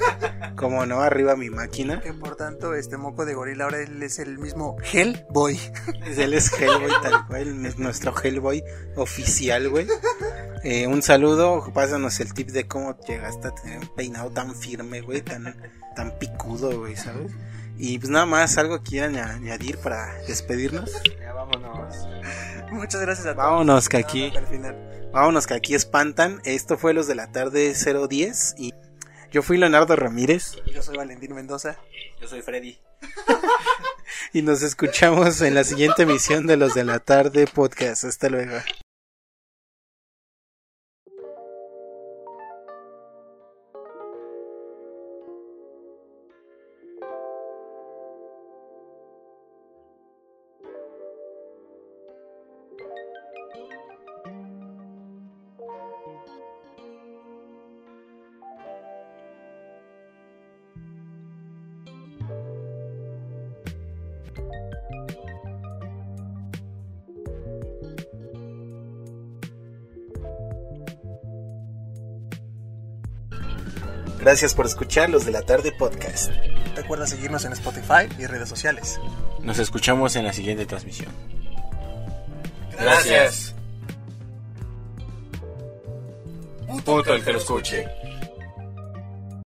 A: Como no, arriba mi máquina.
B: Que por tanto, este moco de gorila ahora él es el mismo Hellboy.
A: Él es Hellboy tal cual, es nuestro Hellboy oficial, güey. Eh, un saludo, pásanos el tip de cómo llegaste a tener un peinado tan firme, güey, tan, tan picudo, güey, ¿sabes? Y pues nada más, algo quieran añadir para despedirnos.
C: Ya vámonos.
B: Muchas gracias a todos.
A: Vámonos, que aquí,
B: final.
A: vámonos, que aquí espantan. Esto fue los de la tarde 010 y yo fui Leonardo Ramírez
B: Yo soy Valentín Mendoza.
C: Yo soy Freddy. [LAUGHS]
A: y nos escuchamos en la siguiente emisión de los de la tarde podcast. Hasta luego. Gracias por escuchar los de la tarde podcast.
B: Recuerda seguirnos en Spotify y redes sociales.
C: Nos escuchamos en la siguiente transmisión.
E: Gracias.
C: Puto el que lo escuche.